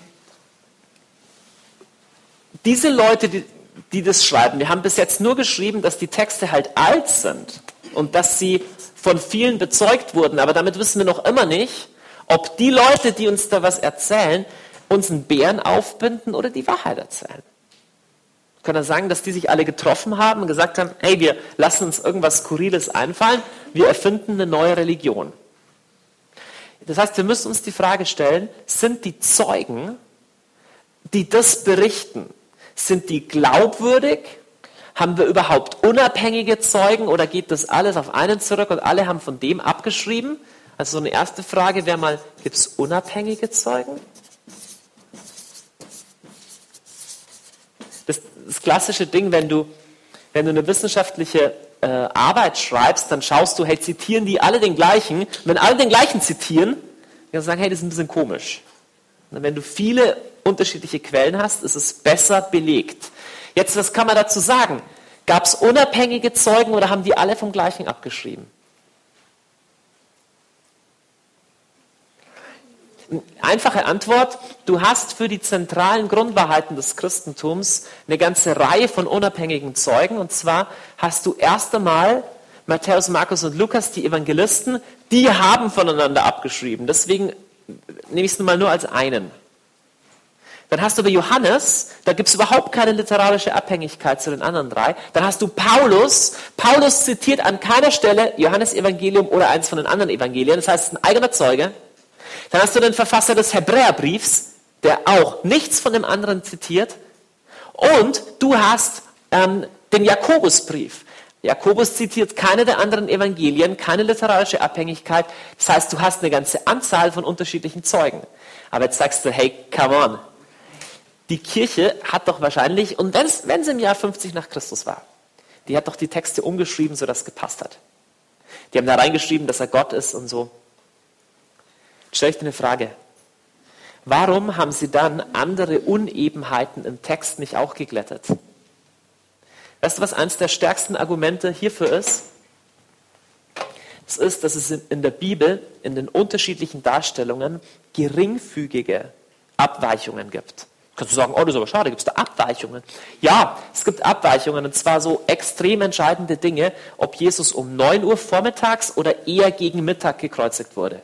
diese Leute, die, die das schreiben, die haben bis jetzt nur geschrieben, dass die Texte halt alt sind und dass sie von vielen bezeugt wurden. Aber damit wissen wir noch immer nicht, ob die Leute, die uns da was erzählen, uns einen Bären aufbinden oder die Wahrheit erzählen. Können wir sagen, dass die sich alle getroffen haben und gesagt haben, hey, wir lassen uns irgendwas Skurriles einfallen, wir erfinden eine neue Religion. Das heißt, wir müssen uns die Frage stellen, sind die Zeugen, die das berichten, sind die glaubwürdig? Haben wir überhaupt unabhängige Zeugen oder geht das alles auf einen zurück und alle haben von dem abgeschrieben? Also so eine erste Frage wäre mal, gibt es unabhängige Zeugen? Das, das, klassische Ding, wenn du, wenn du eine wissenschaftliche äh, Arbeit schreibst, dann schaust du, hey, zitieren die alle den gleichen? wenn alle den gleichen zitieren, dann sagen, hey, das ist ein bisschen komisch. Und wenn du viele unterschiedliche Quellen hast, ist es besser belegt. Jetzt, was kann man dazu sagen? Gab es unabhängige Zeugen oder haben die alle vom gleichen abgeschrieben? Einfache Antwort, du hast für die zentralen Grundwahrheiten des Christentums eine ganze Reihe von unabhängigen Zeugen. Und zwar hast du erst einmal Matthäus, Markus und Lukas, die Evangelisten, die haben voneinander abgeschrieben. Deswegen nehme ich es nun mal nur als einen. Dann hast du aber Johannes, da gibt es überhaupt keine literarische Abhängigkeit zu den anderen drei. Dann hast du Paulus. Paulus zitiert an keiner Stelle Johannes Evangelium oder eins von den anderen Evangelien. Das heißt, es ist ein eigener Zeuge. Dann hast du den Verfasser des Hebräerbriefs, der auch nichts von dem anderen zitiert. Und du hast ähm, den Jakobusbrief. Jakobus zitiert keine der anderen Evangelien, keine literarische Abhängigkeit. Das heißt, du hast eine ganze Anzahl von unterschiedlichen Zeugen. Aber jetzt sagst du, hey, come on. Die Kirche hat doch wahrscheinlich, und wenn sie im Jahr 50 nach Christus war, die hat doch die Texte umgeschrieben, sodass es gepasst hat. Die haben da reingeschrieben, dass er Gott ist und so stelle ich dir eine Frage. Warum haben sie dann andere Unebenheiten im Text nicht auch geglättet? Weißt du, was eines der stärksten Argumente hierfür ist? Es ist, dass es in der Bibel, in den unterschiedlichen Darstellungen, geringfügige Abweichungen gibt. Kannst du sagen, oh, das ist aber schade, gibt es da Abweichungen? Ja, es gibt Abweichungen und zwar so extrem entscheidende Dinge, ob Jesus um 9 Uhr vormittags oder eher gegen Mittag gekreuzigt wurde.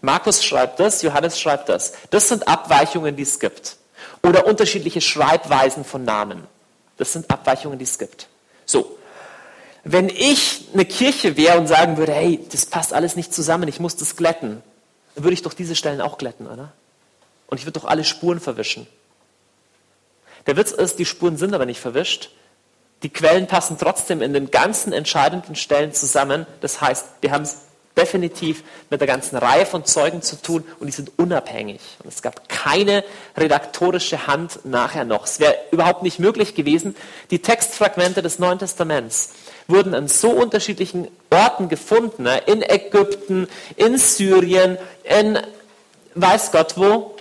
Markus schreibt das, Johannes schreibt das. Das sind Abweichungen, die es gibt. Oder unterschiedliche Schreibweisen von Namen. Das sind Abweichungen, die es gibt. So. Wenn ich eine Kirche wäre und sagen würde, hey, das passt alles nicht zusammen, ich muss das glätten, dann würde ich doch diese Stellen auch glätten, oder? Und ich würde doch alle Spuren verwischen. Der Witz ist, die Spuren sind aber nicht verwischt. Die Quellen passen trotzdem in den ganzen entscheidenden Stellen zusammen. Das heißt, wir haben es definitiv mit der ganzen Reihe von Zeugen zu tun und die sind unabhängig. Und es gab keine redaktorische Hand nachher noch. Es wäre überhaupt nicht möglich gewesen. Die Textfragmente des Neuen Testaments wurden an so unterschiedlichen Orten gefunden, ne? in Ägypten, in Syrien, in weiß Gott wo,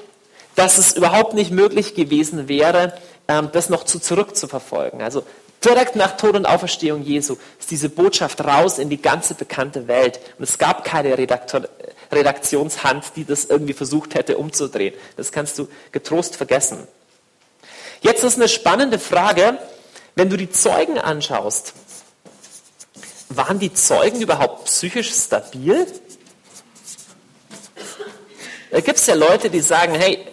dass es überhaupt nicht möglich gewesen wäre, ähm, das noch zu zurückzuverfolgen. Also Direkt nach Tod und Auferstehung Jesu ist diese Botschaft raus in die ganze bekannte Welt. Und es gab keine Redaktor, Redaktionshand, die das irgendwie versucht hätte umzudrehen. Das kannst du getrost vergessen. Jetzt ist eine spannende Frage, wenn du die Zeugen anschaust. Waren die Zeugen überhaupt psychisch stabil? Da gibt es ja Leute, die sagen, hey,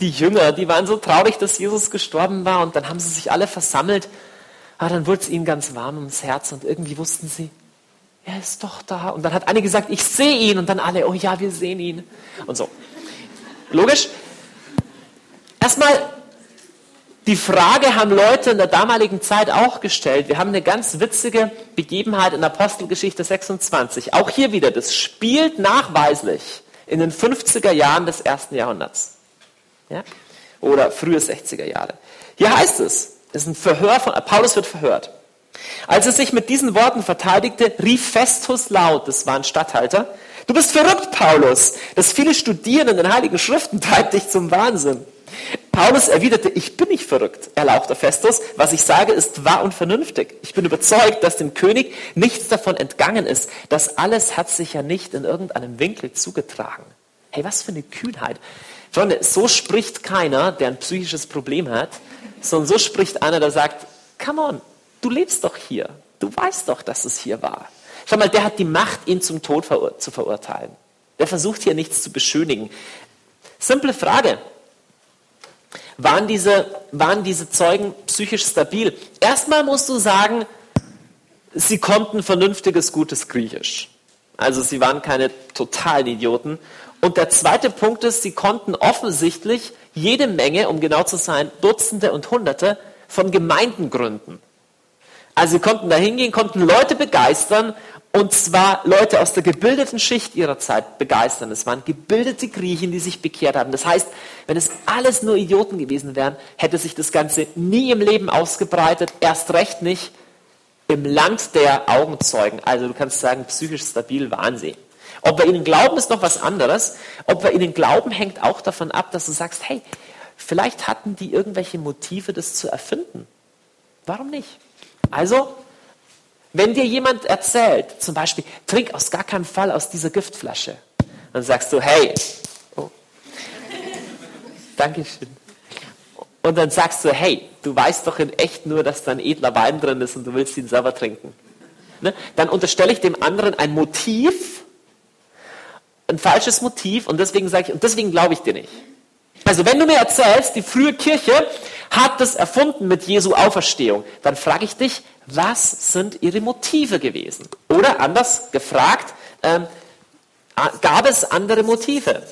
die Jünger, die waren so traurig, dass Jesus gestorben war und dann haben sie sich alle versammelt Ah, dann wurde es ihnen ganz warm ums Herz und irgendwie wussten sie, er ist doch da. Und dann hat eine gesagt, ich sehe ihn. Und dann alle, oh ja, wir sehen ihn. Und so. Logisch. Erstmal, die Frage haben Leute in der damaligen Zeit auch gestellt. Wir haben eine ganz witzige Begebenheit in Apostelgeschichte 26. Auch hier wieder, das spielt nachweislich in den 50er Jahren des ersten Jahrhunderts. Ja? Oder frühe 60er Jahre. Hier heißt es, das ist ein Verhör von, Paulus wird verhört. Als er sich mit diesen Worten verteidigte, rief Festus laut, das war ein Statthalter, du bist verrückt, Paulus. Das viele Studieren in den Heiligen Schriften treibt dich zum Wahnsinn. Paulus erwiderte, ich bin nicht verrückt, erlaubter Festus. Was ich sage, ist wahr und vernünftig. Ich bin überzeugt, dass dem König nichts davon entgangen ist. Das alles hat sich ja nicht in irgendeinem Winkel zugetragen. Hey, was für eine Kühnheit. Freunde, so spricht keiner, der ein psychisches Problem hat, sondern so spricht einer, der sagt, come on, du lebst doch hier. Du weißt doch, dass es hier war. Schau mal, der hat die Macht, ihn zum Tod verur zu verurteilen. Der versucht hier nichts zu beschönigen. Simple Frage. Waren diese, waren diese Zeugen psychisch stabil? Erstmal musst du sagen, sie konnten vernünftiges, gutes Griechisch. Also sie waren keine totalen Idioten. Und der zweite Punkt ist, sie konnten offensichtlich jede Menge, um genau zu sein, Dutzende und Hunderte von Gemeinden gründen. Also sie konnten da hingehen, konnten Leute begeistern und zwar Leute aus der gebildeten Schicht ihrer Zeit begeistern. Es waren gebildete Griechen, die sich bekehrt haben. Das heißt, wenn es alles nur Idioten gewesen wären, hätte sich das Ganze nie im Leben ausgebreitet, erst recht nicht im Land der Augenzeugen. Also du kannst sagen, psychisch stabil Wahnsinn. Ob wir ihnen glauben, ist noch was anderes. Ob wir ihnen glauben, hängt auch davon ab, dass du sagst, hey, vielleicht hatten die irgendwelche Motive, das zu erfinden. Warum nicht? Also, wenn dir jemand erzählt, zum Beispiel, trink aus gar keinem Fall aus dieser Giftflasche, dann sagst du, hey, oh, Dankeschön. Und dann sagst du, hey, du weißt doch in echt nur, dass da ein edler Wein drin ist und du willst ihn selber trinken. Ne? Dann unterstelle ich dem anderen ein Motiv, ein falsches Motiv und deswegen sage ich, und deswegen glaube ich dir nicht. Also wenn du mir erzählst, die frühe Kirche hat das erfunden mit Jesu Auferstehung, dann frage ich dich, was sind ihre Motive gewesen? Oder anders gefragt, ähm, gab es andere Motive?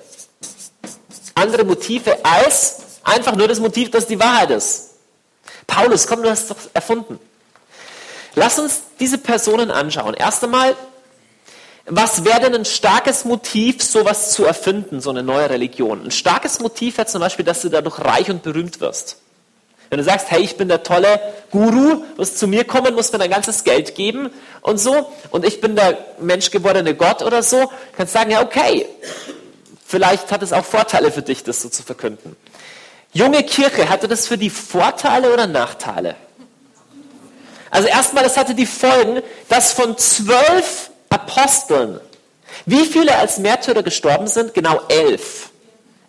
Andere Motive als einfach nur das Motiv, dass die Wahrheit ist. Paulus, komm, du hast es doch erfunden. Lass uns diese Personen anschauen. Erst einmal was wäre denn ein starkes Motiv, sowas zu erfinden, so eine neue Religion? Ein starkes Motiv wäre zum Beispiel, dass du dadurch reich und berühmt wirst. Wenn du sagst, hey, ich bin der tolle Guru, musst zu mir kommen, musst mir dein ganzes Geld geben und so, und ich bin der menschgewordene Gott oder so, kannst sagen, ja, okay, vielleicht hat es auch Vorteile für dich, das so zu verkünden. Junge Kirche, hatte das für die Vorteile oder Nachteile? Also erstmal, es hatte die Folgen, dass von zwölf Aposteln. Wie viele als Märtyrer gestorben sind? Genau elf.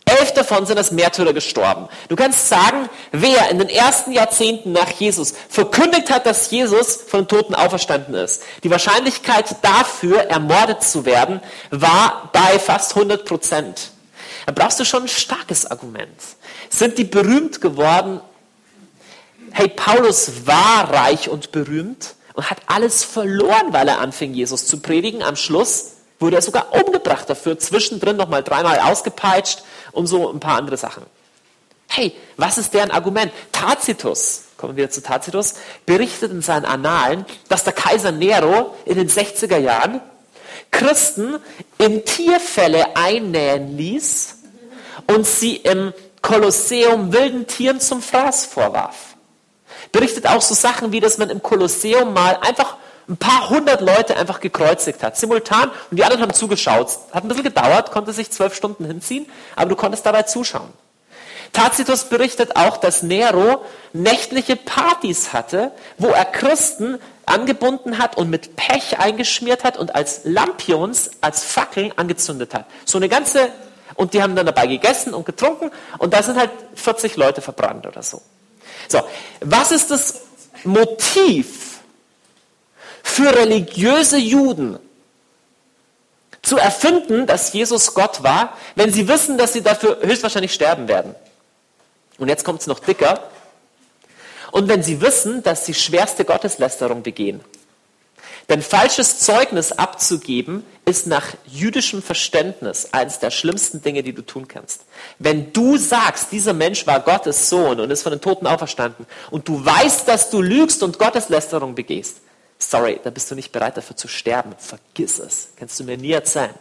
Elf davon sind als Märtyrer gestorben. Du kannst sagen, wer in den ersten Jahrzehnten nach Jesus verkündigt hat, dass Jesus von den Toten auferstanden ist. Die Wahrscheinlichkeit dafür, ermordet zu werden, war bei fast 100 Prozent. Da brauchst du schon ein starkes Argument. Sind die berühmt geworden? Hey, Paulus war reich und berühmt und hat alles verloren, weil er anfing, Jesus zu predigen. Am Schluss wurde er sogar umgebracht dafür, zwischendrin nochmal dreimal ausgepeitscht und so ein paar andere Sachen. Hey, was ist deren Argument? Tacitus, kommen wir zu Tacitus, berichtet in seinen Annalen, dass der Kaiser Nero in den 60er Jahren Christen in Tierfälle einnähen ließ und sie im Kolosseum wilden Tieren zum Fraß vorwarf berichtet auch so Sachen wie, dass man im Kolosseum mal einfach ein paar hundert Leute einfach gekreuzigt hat, simultan, und die anderen haben zugeschaut. Hat ein bisschen gedauert, konnte sich zwölf Stunden hinziehen, aber du konntest dabei zuschauen. Tacitus berichtet auch, dass Nero nächtliche Partys hatte, wo er Christen angebunden hat und mit Pech eingeschmiert hat und als Lampions, als Fackeln angezündet hat. So eine ganze, und die haben dann dabei gegessen und getrunken und da sind halt 40 Leute verbrannt oder so. So, was ist das Motiv für religiöse Juden zu erfinden, dass Jesus Gott war, wenn sie wissen, dass sie dafür höchstwahrscheinlich sterben werden? Und jetzt kommt es noch dicker. Und wenn sie wissen, dass sie schwerste Gotteslästerung begehen. Denn falsches Zeugnis abzugeben ist nach jüdischem Verständnis eines der schlimmsten Dinge, die du tun kannst. Wenn du sagst, dieser Mensch war Gottes Sohn und ist von den Toten auferstanden und du weißt, dass du lügst und Gotteslästerung begehst, sorry, da bist du nicht bereit dafür zu sterben. Vergiss es. Kannst du mir nie erzählen.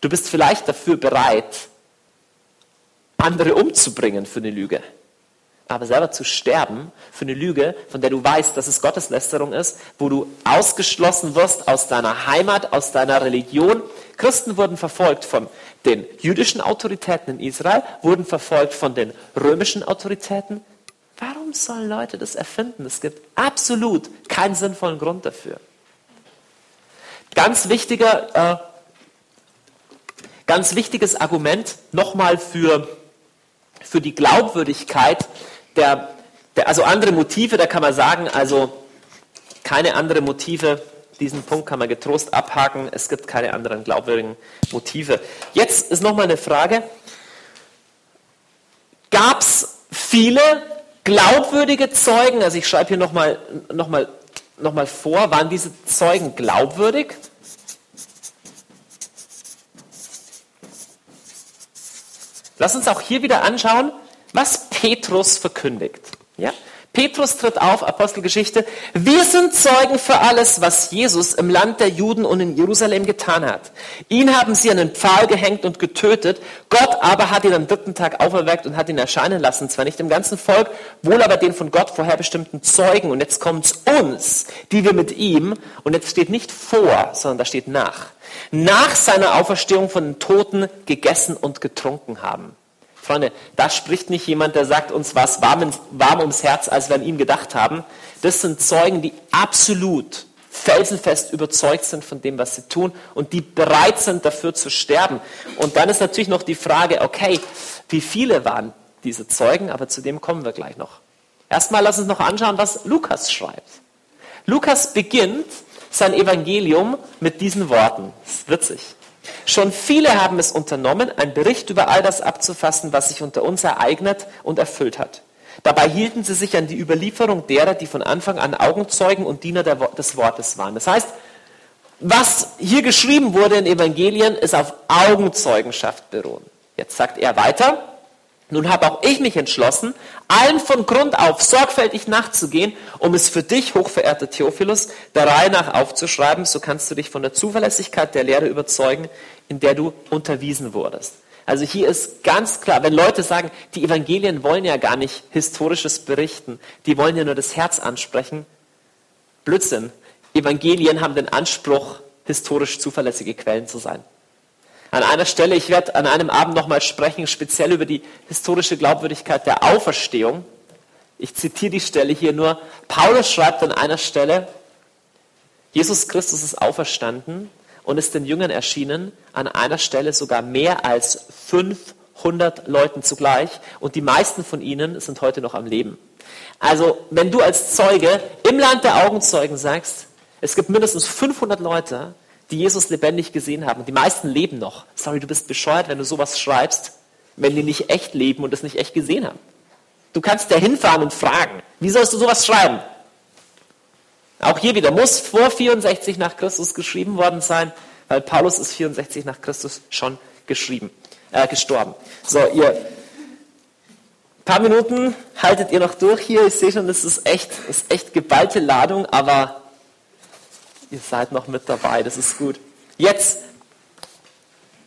Du bist vielleicht dafür bereit, andere umzubringen für eine Lüge. Aber selber zu sterben für eine Lüge, von der du weißt, dass es Gotteslästerung ist, wo du ausgeschlossen wirst aus deiner Heimat, aus deiner Religion. Christen wurden verfolgt von den jüdischen Autoritäten in Israel, wurden verfolgt von den römischen Autoritäten. Warum sollen Leute das erfinden? Es gibt absolut keinen sinnvollen Grund dafür. Ganz wichtiger, äh, ganz wichtiges Argument nochmal für, für die Glaubwürdigkeit der, der, also andere Motive, da kann man sagen, also keine anderen Motive, diesen Punkt kann man getrost abhaken, es gibt keine anderen glaubwürdigen Motive. Jetzt ist nochmal eine Frage, gab es viele glaubwürdige Zeugen, also ich schreibe hier nochmal noch mal, noch mal vor, waren diese Zeugen glaubwürdig? Lass uns auch hier wieder anschauen, was Petrus verkündigt. Ja? Petrus tritt auf, Apostelgeschichte. Wir sind Zeugen für alles, was Jesus im Land der Juden und in Jerusalem getan hat. Ihn haben sie an den Pfahl gehängt und getötet. Gott aber hat ihn am dritten Tag auferweckt und hat ihn erscheinen lassen. Zwar nicht im ganzen Volk, wohl aber den von Gott vorherbestimmten Zeugen. Und jetzt kommt es uns, die wir mit ihm, und jetzt steht nicht vor, sondern da steht nach, nach seiner Auferstehung von den Toten gegessen und getrunken haben. Freunde, da spricht nicht jemand, der sagt uns was warm, warm ums Herz, als wir an ihn gedacht haben. Das sind Zeugen, die absolut felsenfest überzeugt sind von dem, was sie tun und die bereit sind, dafür zu sterben. Und dann ist natürlich noch die Frage, okay, wie viele waren diese Zeugen? Aber zu dem kommen wir gleich noch. Erstmal lass uns noch anschauen, was Lukas schreibt. Lukas beginnt sein Evangelium mit diesen Worten. Das ist witzig. Schon viele haben es unternommen, einen Bericht über all das abzufassen, was sich unter uns ereignet und erfüllt hat. Dabei hielten sie sich an die Überlieferung derer, die von Anfang an Augenzeugen und Diener des Wortes waren. Das heißt, was hier geschrieben wurde in Evangelien, ist auf Augenzeugenschaft beruhen. Jetzt sagt er weiter, nun habe auch ich mich entschlossen, allen von Grund auf sorgfältig nachzugehen, um es für dich, hochverehrter Theophilus, der Reihe nach aufzuschreiben, so kannst du dich von der Zuverlässigkeit der Lehre überzeugen, in der du unterwiesen wurdest. Also hier ist ganz klar, wenn Leute sagen, die Evangelien wollen ja gar nicht historisches berichten, die wollen ja nur das Herz ansprechen, Blödsinn. Evangelien haben den Anspruch, historisch zuverlässige Quellen zu sein. An einer Stelle, ich werde an einem Abend nochmal sprechen, speziell über die historische Glaubwürdigkeit der Auferstehung. Ich zitiere die Stelle hier nur. Paulus schreibt an einer Stelle, Jesus Christus ist auferstanden und ist den Jüngern erschienen, an einer Stelle sogar mehr als 500 Leuten zugleich und die meisten von ihnen sind heute noch am Leben. Also, wenn du als Zeuge im Land der Augenzeugen sagst, es gibt mindestens 500 Leute, die Jesus lebendig gesehen haben. Die meisten leben noch. Sorry, du bist bescheuert, wenn du sowas schreibst, wenn die nicht echt leben und es nicht echt gesehen haben. Du kannst da hinfahren und fragen, wie sollst du sowas schreiben? Auch hier wieder, muss vor 64 nach Christus geschrieben worden sein, weil Paulus ist 64 nach Christus schon geschrieben, äh, gestorben. So, ihr paar Minuten haltet ihr noch durch hier. Ich sehe schon, das ist echt, das ist echt geballte Ladung, aber Ihr seid noch mit dabei, das ist gut. Jetzt,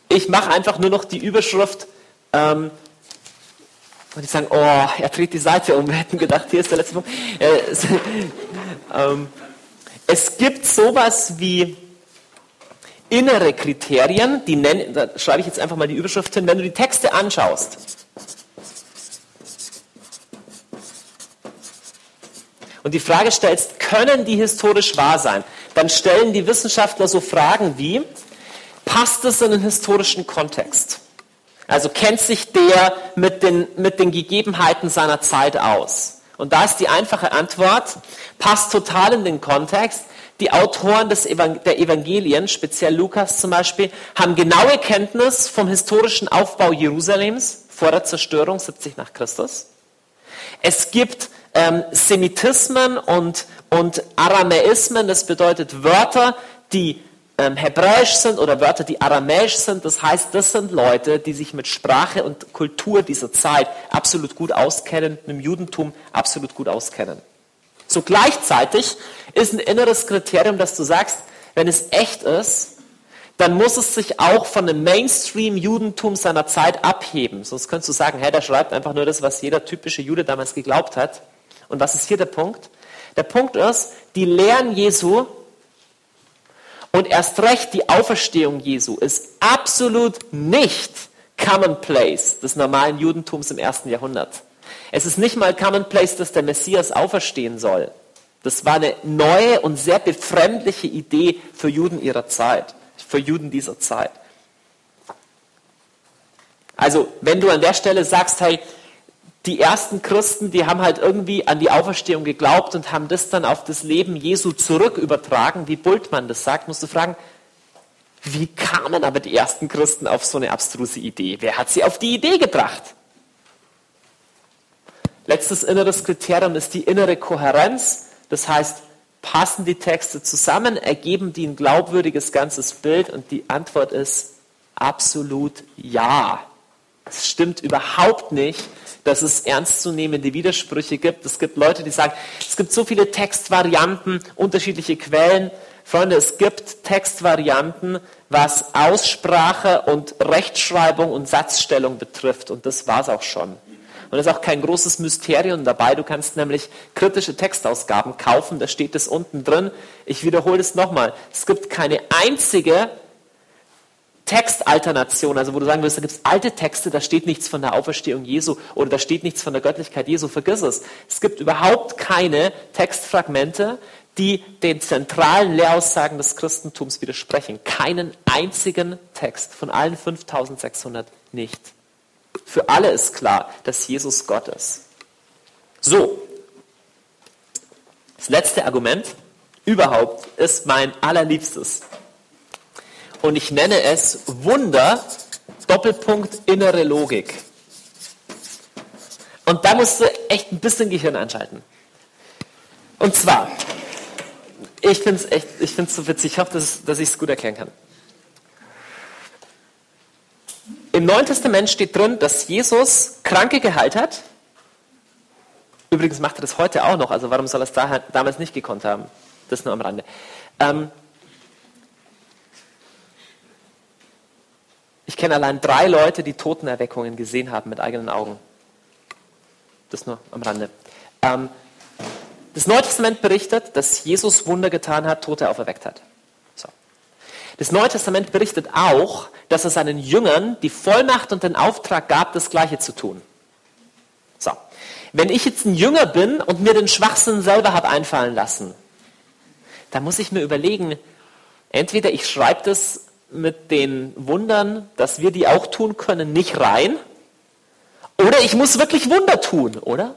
ich mache einfach nur noch die Überschrift. Ähm, und die sagen, oh, er dreht die Seite um. Wir hätten gedacht, hier ist der letzte Punkt. Äh, es, ähm, es gibt sowas wie innere Kriterien, die nennen, da schreibe ich jetzt einfach mal die Überschrift hin, wenn du die Texte anschaust. Und die Frage stellst, können die historisch wahr sein? Dann stellen die Wissenschaftler so Fragen wie, passt es in den historischen Kontext? Also kennt sich der mit den, mit den Gegebenheiten seiner Zeit aus? Und da ist die einfache Antwort, passt total in den Kontext. Die Autoren des Evang der Evangelien, speziell Lukas zum Beispiel, haben genaue Kenntnis vom historischen Aufbau Jerusalems vor der Zerstörung 70 nach Christus. Es gibt ähm, Semitismen und, und Aramäismen, das bedeutet Wörter, die ähm, hebräisch sind oder Wörter, die aramäisch sind. Das heißt, das sind Leute, die sich mit Sprache und Kultur dieser Zeit absolut gut auskennen, mit dem Judentum absolut gut auskennen. So gleichzeitig ist ein inneres Kriterium, dass du sagst, wenn es echt ist, dann muss es sich auch von dem Mainstream-Judentum seiner Zeit abheben. Sonst könntest du sagen, hey, der schreibt einfach nur das, was jeder typische Jude damals geglaubt hat. Und was ist hier der Punkt? Der Punkt ist, die Lehren Jesu und erst recht die Auferstehung Jesu ist absolut nicht commonplace des normalen Judentums im ersten Jahrhundert. Es ist nicht mal commonplace, dass der Messias auferstehen soll. Das war eine neue und sehr befremdliche Idee für Juden ihrer Zeit, für Juden dieser Zeit. Also, wenn du an der Stelle sagst, hey, die ersten Christen, die haben halt irgendwie an die Auferstehung geglaubt und haben das dann auf das Leben Jesu zurück übertragen, wie Bultmann das sagt, musst du fragen, wie kamen aber die ersten Christen auf so eine abstruse Idee? Wer hat sie auf die Idee gebracht? Letztes inneres Kriterium ist die innere Kohärenz. Das heißt, passen die Texte zusammen, ergeben die ein glaubwürdiges ganzes Bild? Und die Antwort ist absolut ja. Es stimmt überhaupt nicht, dass es ernstzunehmende Widersprüche gibt. Es gibt Leute, die sagen, es gibt so viele Textvarianten, unterschiedliche Quellen. Freunde, es gibt Textvarianten, was Aussprache und Rechtschreibung und Satzstellung betrifft. Und das war es auch schon. Und das ist auch kein großes Mysterium dabei. Du kannst nämlich kritische Textausgaben kaufen, da steht es unten drin. Ich wiederhole es nochmal. Es gibt keine einzige Textalternation, also wo du sagen wirst, da gibt es alte Texte, da steht nichts von der Auferstehung Jesu oder da steht nichts von der Göttlichkeit Jesu, vergiss es. Es gibt überhaupt keine Textfragmente, die den zentralen Lehraussagen des Christentums widersprechen. Keinen einzigen Text von allen 5600 nicht. Für alle ist klar, dass Jesus Gott ist. So, das letzte Argument überhaupt ist mein allerliebstes. Und ich nenne es Wunder, Doppelpunkt innere Logik. Und da musst du echt ein bisschen Gehirn einschalten. Und zwar, ich finde es echt, ich finde es so witzig, ich hoffe, dass, dass ich es gut erklären kann. Im Neuen Testament steht drin, dass Jesus Kranke geheilt hat. Übrigens macht er das heute auch noch, also warum soll er es da, damals nicht gekonnt haben? Das nur am Rande. Ähm, ich kenne allein drei Leute, die Totenerweckungen gesehen haben mit eigenen Augen. Das nur am Rande. Ähm, das Neue Testament berichtet, dass Jesus Wunder getan hat, Tote auferweckt hat. So. Das Neue Testament berichtet auch, dass er seinen Jüngern die Vollmacht und den Auftrag gab, das Gleiche zu tun. So. Wenn ich jetzt ein Jünger bin und mir den Schwachsinn selber habe einfallen lassen, dann muss ich mir überlegen, entweder ich schreibe das mit den Wundern, dass wir die auch tun können, nicht rein, oder ich muss wirklich Wunder tun, oder?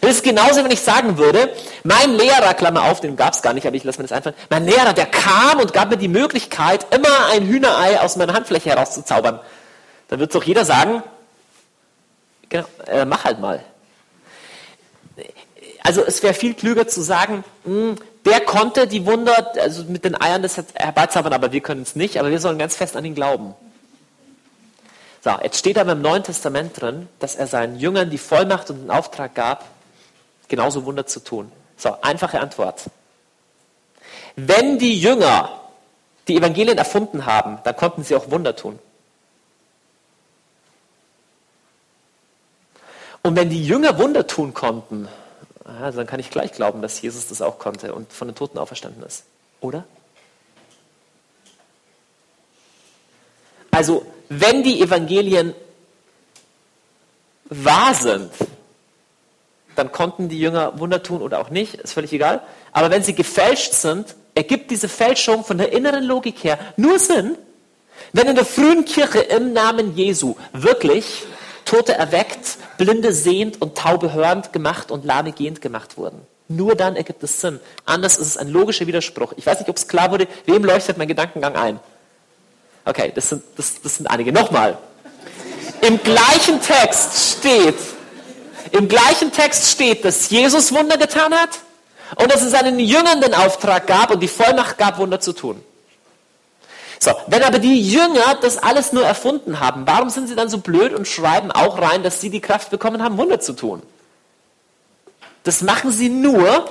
Das ist genauso, wenn ich sagen würde, mein Lehrer, Klammer auf, den gab es gar nicht, aber ich lasse mir das einfallen, mein Lehrer, der kam und gab mir die Möglichkeit, immer ein Hühnerei aus meiner Handfläche herauszuzaubern. Dann wird doch jeder sagen, genau, äh, mach halt mal. Also es wäre viel klüger zu sagen, mh, hm, der konnte die Wunder, also mit den Eiern das herbeizaubern, aber wir können es nicht, aber wir sollen ganz fest an ihn glauben. So, jetzt steht aber im Neuen Testament drin, dass er seinen Jüngern die Vollmacht und den Auftrag gab, genauso Wunder zu tun. So, einfache Antwort. Wenn die Jünger die Evangelien erfunden haben, dann konnten sie auch Wunder tun. Und wenn die Jünger Wunder tun konnten, also dann kann ich gleich glauben, dass Jesus das auch konnte und von den Toten auferstanden ist. Oder? Also, wenn die Evangelien wahr sind, dann konnten die Jünger Wunder tun oder auch nicht, ist völlig egal. Aber wenn sie gefälscht sind, ergibt diese Fälschung von der inneren Logik her nur Sinn, wenn in der frühen Kirche im Namen Jesu wirklich Tote erweckt, Blinde sehend und Taube hörend gemacht und Lahme gehend gemacht wurden. Nur dann ergibt es Sinn. Anders ist es ein logischer Widerspruch. Ich weiß nicht, ob es klar wurde, wem leuchtet mein Gedankengang ein? Okay, das sind, das, das sind einige. Nochmal. Im gleichen Text steht, im gleichen Text steht, dass Jesus Wunder getan hat und dass es seinen Jüngern den Auftrag gab und die Vollmacht gab, Wunder zu tun. So, wenn aber die Jünger das alles nur erfunden haben, warum sind sie dann so blöd und schreiben auch rein, dass sie die Kraft bekommen haben, Wunder zu tun? Das machen sie nur,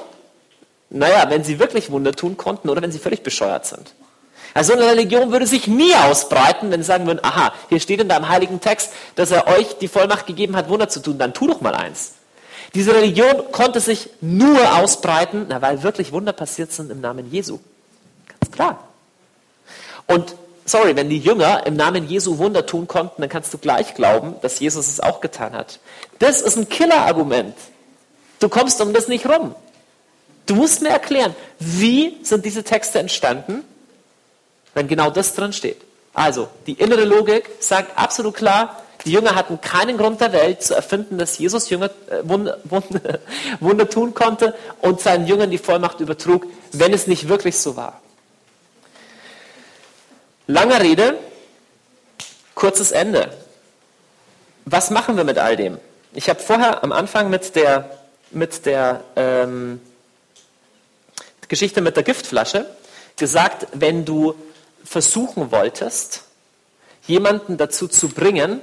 naja, wenn sie wirklich Wunder tun konnten oder wenn sie völlig bescheuert sind. Also eine Religion würde sich nie ausbreiten, wenn sie sagen würden, aha, hier steht in deinem heiligen Text, dass er euch die Vollmacht gegeben hat, Wunder zu tun, dann tu doch mal eins. Diese Religion konnte sich nur ausbreiten, na, weil wirklich Wunder passiert sind im Namen Jesu. Ganz klar. Und sorry, wenn die Jünger im Namen Jesu Wunder tun konnten, dann kannst du gleich glauben, dass Jesus es auch getan hat. Das ist ein Killer-Argument. Du kommst um das nicht rum. Du musst mir erklären, wie sind diese Texte entstanden, wenn genau das drin steht. Also, die innere Logik sagt absolut klar, die Jünger hatten keinen Grund der Welt zu erfinden, dass Jesus Jünger, äh, Wunder, Wunder, Wunder tun konnte und seinen Jüngern die Vollmacht übertrug, wenn es nicht wirklich so war. Langer Rede, kurzes Ende. Was machen wir mit all dem? Ich habe vorher am Anfang mit der, mit der ähm, Geschichte mit der Giftflasche gesagt, wenn du versuchen wolltest, jemanden dazu zu bringen,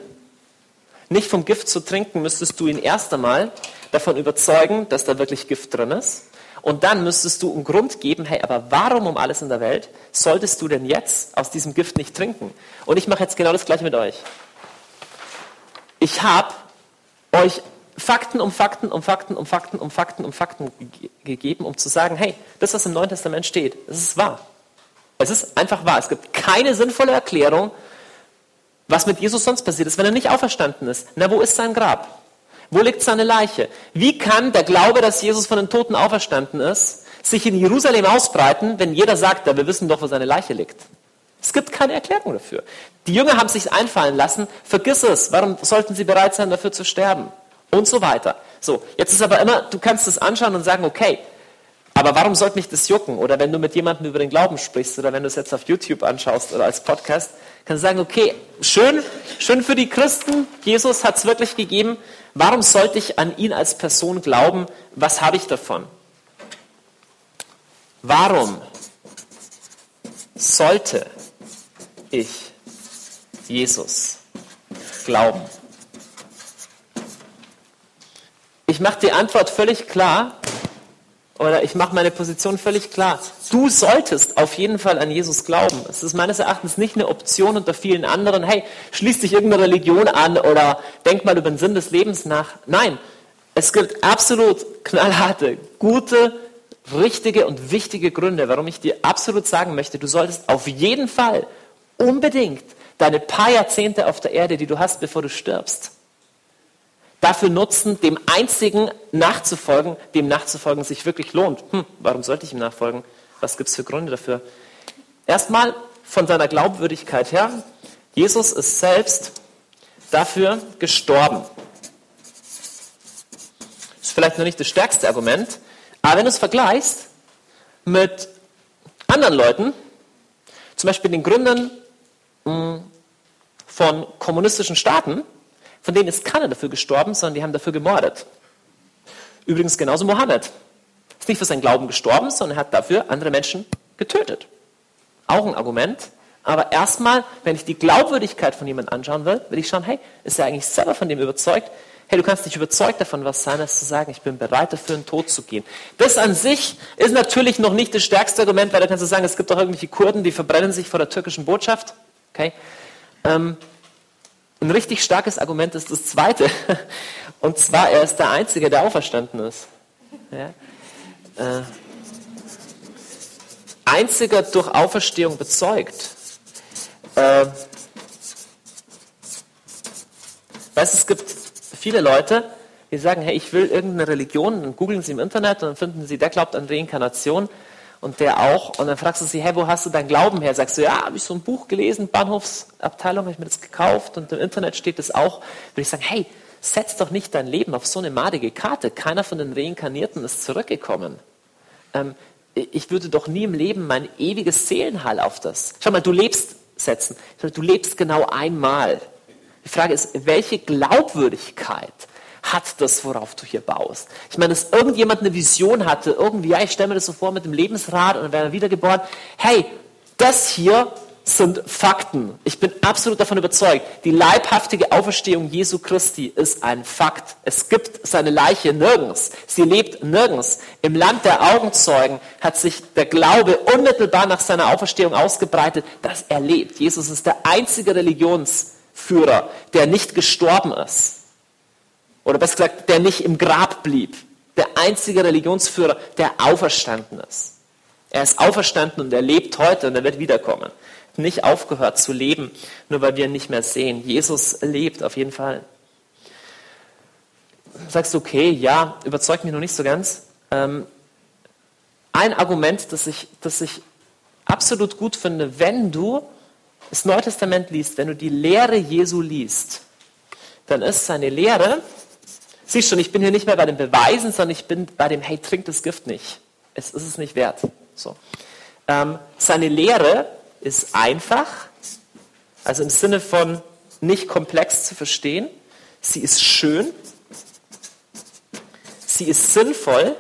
nicht vom Gift zu trinken, müsstest du ihn erst einmal davon überzeugen, dass da wirklich Gift drin ist. Und dann müsstest du einen Grund geben, hey, aber warum um alles in der Welt solltest du denn jetzt aus diesem Gift nicht trinken? Und ich mache jetzt genau das gleiche mit euch. Ich habe euch Fakten um Fakten um Fakten um Fakten um Fakten um Fakten gegeben, um zu sagen, hey, das, was im Neuen Testament steht, das ist wahr. Es ist einfach wahr. Es gibt keine sinnvolle Erklärung, was mit Jesus sonst passiert ist, wenn er nicht auferstanden ist. Na, wo ist sein Grab? Wo liegt seine Leiche? Wie kann der Glaube, dass Jesus von den Toten auferstanden ist, sich in Jerusalem ausbreiten, wenn jeder sagt, ja, wir wissen doch, wo seine Leiche liegt? Es gibt keine Erklärung dafür. Die Jünger haben sich einfallen lassen, vergiss es, warum sollten sie bereit sein, dafür zu sterben? Und so weiter. So, jetzt ist aber immer, du kannst es anschauen und sagen, okay, aber warum sollte mich das jucken? Oder wenn du mit jemandem über den Glauben sprichst oder wenn du es jetzt auf YouTube anschaust oder als Podcast, kannst du sagen, okay, schön, schön für die Christen, Jesus hat es wirklich gegeben. Warum sollte ich an ihn als Person glauben? Was habe ich davon? Warum sollte ich Jesus glauben? Ich mache die Antwort völlig klar, oder ich mache meine Position völlig klar. Du solltest auf jeden Fall an Jesus glauben. Es ist meines Erachtens nicht eine Option unter vielen anderen, hey, schließ dich irgendeiner Religion an oder denk mal über den Sinn des Lebens nach. Nein, es gibt absolut knallharte, gute, richtige und wichtige Gründe, warum ich dir absolut sagen möchte, du solltest auf jeden Fall unbedingt deine paar Jahrzehnte auf der Erde, die du hast, bevor du stirbst, dafür nutzen, dem einzigen nachzufolgen, dem nachzufolgen sich wirklich lohnt. Hm, warum sollte ich ihm nachfolgen? Was gibt es für Gründe dafür? Erstmal von seiner Glaubwürdigkeit her, Jesus ist selbst dafür gestorben. Ist vielleicht noch nicht das stärkste Argument, aber wenn du es vergleichst mit anderen Leuten, zum Beispiel den Gründern hm, von kommunistischen Staaten, von denen ist keiner dafür gestorben, sondern die haben dafür gemordet. Übrigens genauso Mohammed. Ist nicht für seinen Glauben gestorben, sondern hat dafür andere Menschen getötet. Auch ein Argument. Aber erstmal, wenn ich die Glaubwürdigkeit von jemandem anschauen will, will ich schauen, hey, ist er eigentlich selber von dem überzeugt? Hey, du kannst nicht überzeugt davon was sein, als zu sagen, ich bin bereit dafür, in den Tod zu gehen. Das an sich ist natürlich noch nicht das stärkste Argument, weil da kannst du sagen, es gibt doch irgendwelche Kurden, die verbrennen sich vor der türkischen Botschaft. Okay? Ähm, ein richtig starkes Argument ist das zweite. Und zwar, er ist der Einzige, der auferstanden ist. Ja? Äh, einziger durch Auferstehung bezeugt. Äh, weißt, es gibt viele Leute, die sagen, hey, ich will irgendeine Religion, dann googeln sie im Internet und dann finden sie, der glaubt an Reinkarnation und der auch. Und dann fragst du sie, hey, wo hast du dein Glauben her? Sagst du, ja, habe ich so ein Buch gelesen, Bahnhofsabteilung, habe ich mir das gekauft und im Internet steht das auch. Würde ich sagen, hey, setz doch nicht dein Leben auf so eine madige Karte. Keiner von den Reinkarnierten ist zurückgekommen. Ähm, ich würde doch nie im Leben mein ewiges Seelenheil auf das. Schau mal, du lebst setzen. Du lebst genau einmal. Die Frage ist, welche Glaubwürdigkeit hat das, worauf du hier baust. Ich meine, dass irgendjemand eine Vision hatte, irgendwie, ja, ich stelle mir das so vor mit dem Lebensrad und dann wäre er wiedergeboren. Hey, das hier sind Fakten. Ich bin absolut davon überzeugt, die leibhaftige Auferstehung Jesu Christi ist ein Fakt. Es gibt seine Leiche nirgends. Sie lebt nirgends. Im Land der Augenzeugen hat sich der Glaube unmittelbar nach seiner Auferstehung ausgebreitet, dass er lebt. Jesus ist der einzige Religionsführer, der nicht gestorben ist. Oder besser gesagt, der nicht im Grab blieb. Der einzige Religionsführer, der auferstanden ist. Er ist auferstanden und er lebt heute und er wird wiederkommen nicht aufgehört zu leben, nur weil wir ihn nicht mehr sehen. Jesus lebt auf jeden Fall. Sagst du, okay, ja, überzeugt mich noch nicht so ganz. Ähm, ein Argument, das ich, das ich absolut gut finde, wenn du das Neue Testament liest, wenn du die Lehre Jesu liest, dann ist seine Lehre, siehst schon, ich bin hier nicht mehr bei den Beweisen, sondern ich bin bei dem, hey, trink das Gift nicht. Es ist es nicht wert. So. Ähm, seine Lehre ist einfach, also im Sinne von nicht komplex zu verstehen. Sie ist schön, sie ist sinnvoll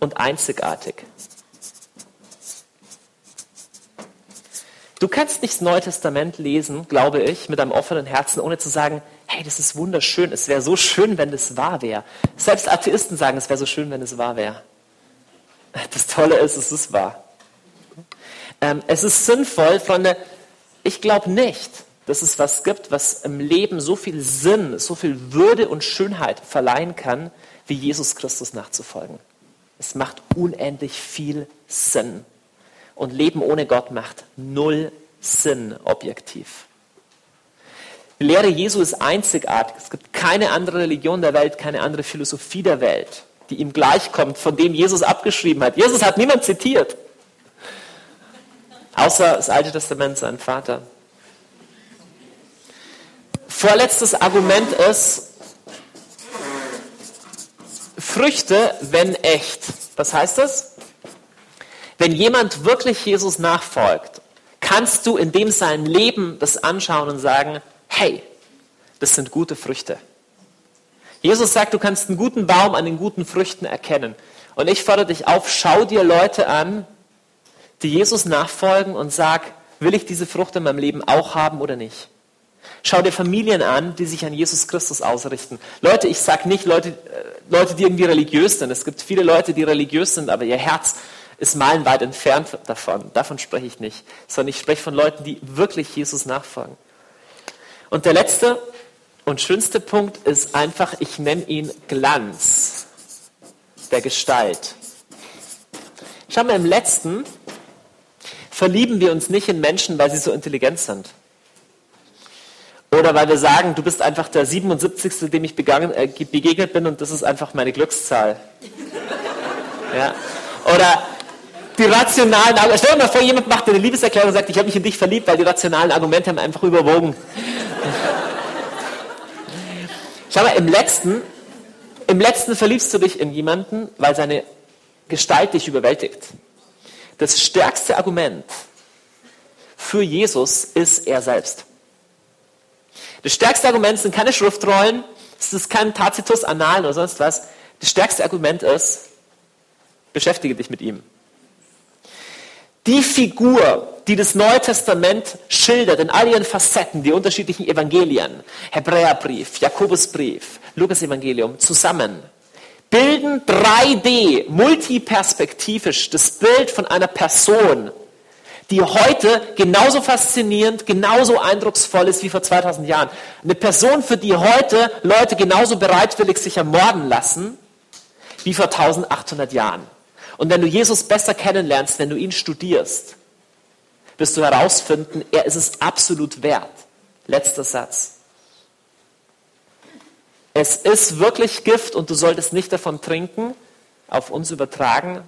und einzigartig. Du kannst nicht das Neue Testament lesen, glaube ich, mit einem offenen Herzen, ohne zu sagen, hey, das ist wunderschön, es wäre so schön, wenn es wahr wäre. Selbst Atheisten sagen, es wäre so schön, wenn es wahr wäre. Das Tolle ist, es ist wahr. Ähm, es ist sinnvoll, Freunde, ich glaube nicht, dass es was gibt, was im Leben so viel Sinn, so viel Würde und Schönheit verleihen kann, wie Jesus Christus nachzufolgen. Es macht unendlich viel Sinn. Und Leben ohne Gott macht null Sinn objektiv. Die Lehre Jesu ist einzigartig. Es gibt keine andere Religion der Welt, keine andere Philosophie der Welt, die ihm gleichkommt, von dem Jesus abgeschrieben hat. Jesus hat niemand zitiert. Außer das Alte Testament, sein Vater. Vorletztes Argument ist, Früchte, wenn echt. Was heißt das? Wenn jemand wirklich Jesus nachfolgt, kannst du in dem sein Leben das anschauen und sagen, hey, das sind gute Früchte. Jesus sagt, du kannst einen guten Baum an den guten Früchten erkennen. Und ich fordere dich auf, schau dir Leute an, die Jesus nachfolgen und sag, will ich diese Frucht in meinem Leben auch haben oder nicht? Schau dir Familien an, die sich an Jesus Christus ausrichten. Leute, ich sage nicht Leute, äh, Leute, die irgendwie religiös sind. Es gibt viele Leute, die religiös sind, aber ihr Herz ist meilenweit entfernt davon. Davon spreche ich nicht. Sondern ich spreche von Leuten, die wirklich Jesus nachfolgen. Und der letzte und schönste Punkt ist einfach, ich nenne ihn Glanz der Gestalt. Schau mal, im letzten verlieben wir uns nicht in Menschen, weil sie so intelligent sind. Oder weil wir sagen, du bist einfach der 77. dem ich begangen, äh, begegnet bin und das ist einfach meine Glückszahl. Ja. Oder die rationalen Argumente. Stell dir mal vor, jemand macht eine Liebeserklärung und sagt, ich habe mich in dich verliebt, weil die rationalen Argumente haben einfach überwogen. Schau mal, im letzten, im letzten verliebst du dich in jemanden, weil seine Gestalt dich überwältigt. Das stärkste Argument für Jesus ist er selbst. Das stärkste Argument sind keine Schriftrollen, es ist kein Tacitus, Annalen oder sonst was. Das stärkste Argument ist, beschäftige dich mit ihm. Die Figur, die das Neue Testament schildert in all ihren Facetten, die unterschiedlichen Evangelien, Hebräerbrief, Jakobusbrief, Lukas Evangelium, zusammen, bilden 3D, multiperspektivisch, das Bild von einer Person, die heute genauso faszinierend, genauso eindrucksvoll ist wie vor 2000 Jahren. Eine Person, für die heute Leute genauso bereitwillig sich ermorden lassen wie vor 1800 Jahren. Und wenn du Jesus besser kennenlernst, wenn du ihn studierst, wirst du herausfinden, er ist es absolut wert. Letzter Satz. Es ist wirklich Gift und du solltest nicht davon trinken, auf uns übertragen.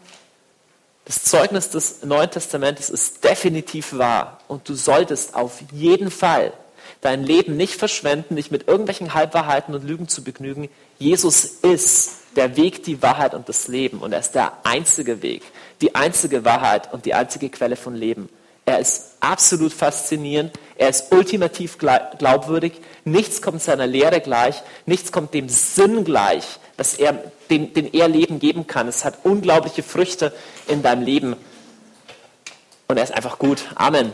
Das Zeugnis des Neuen Testamentes ist definitiv wahr und du solltest auf jeden Fall dein Leben nicht verschwenden, dich mit irgendwelchen Halbwahrheiten und Lügen zu begnügen. Jesus ist der Weg, die Wahrheit und das Leben und er ist der einzige Weg, die einzige Wahrheit und die einzige Quelle von Leben. Er ist absolut faszinierend. Er ist ultimativ glaubwürdig. Nichts kommt seiner Lehre gleich. Nichts kommt dem Sinn gleich, dass er, den, den er Leben geben kann. Es hat unglaubliche Früchte in deinem Leben. und er ist einfach gut. Amen.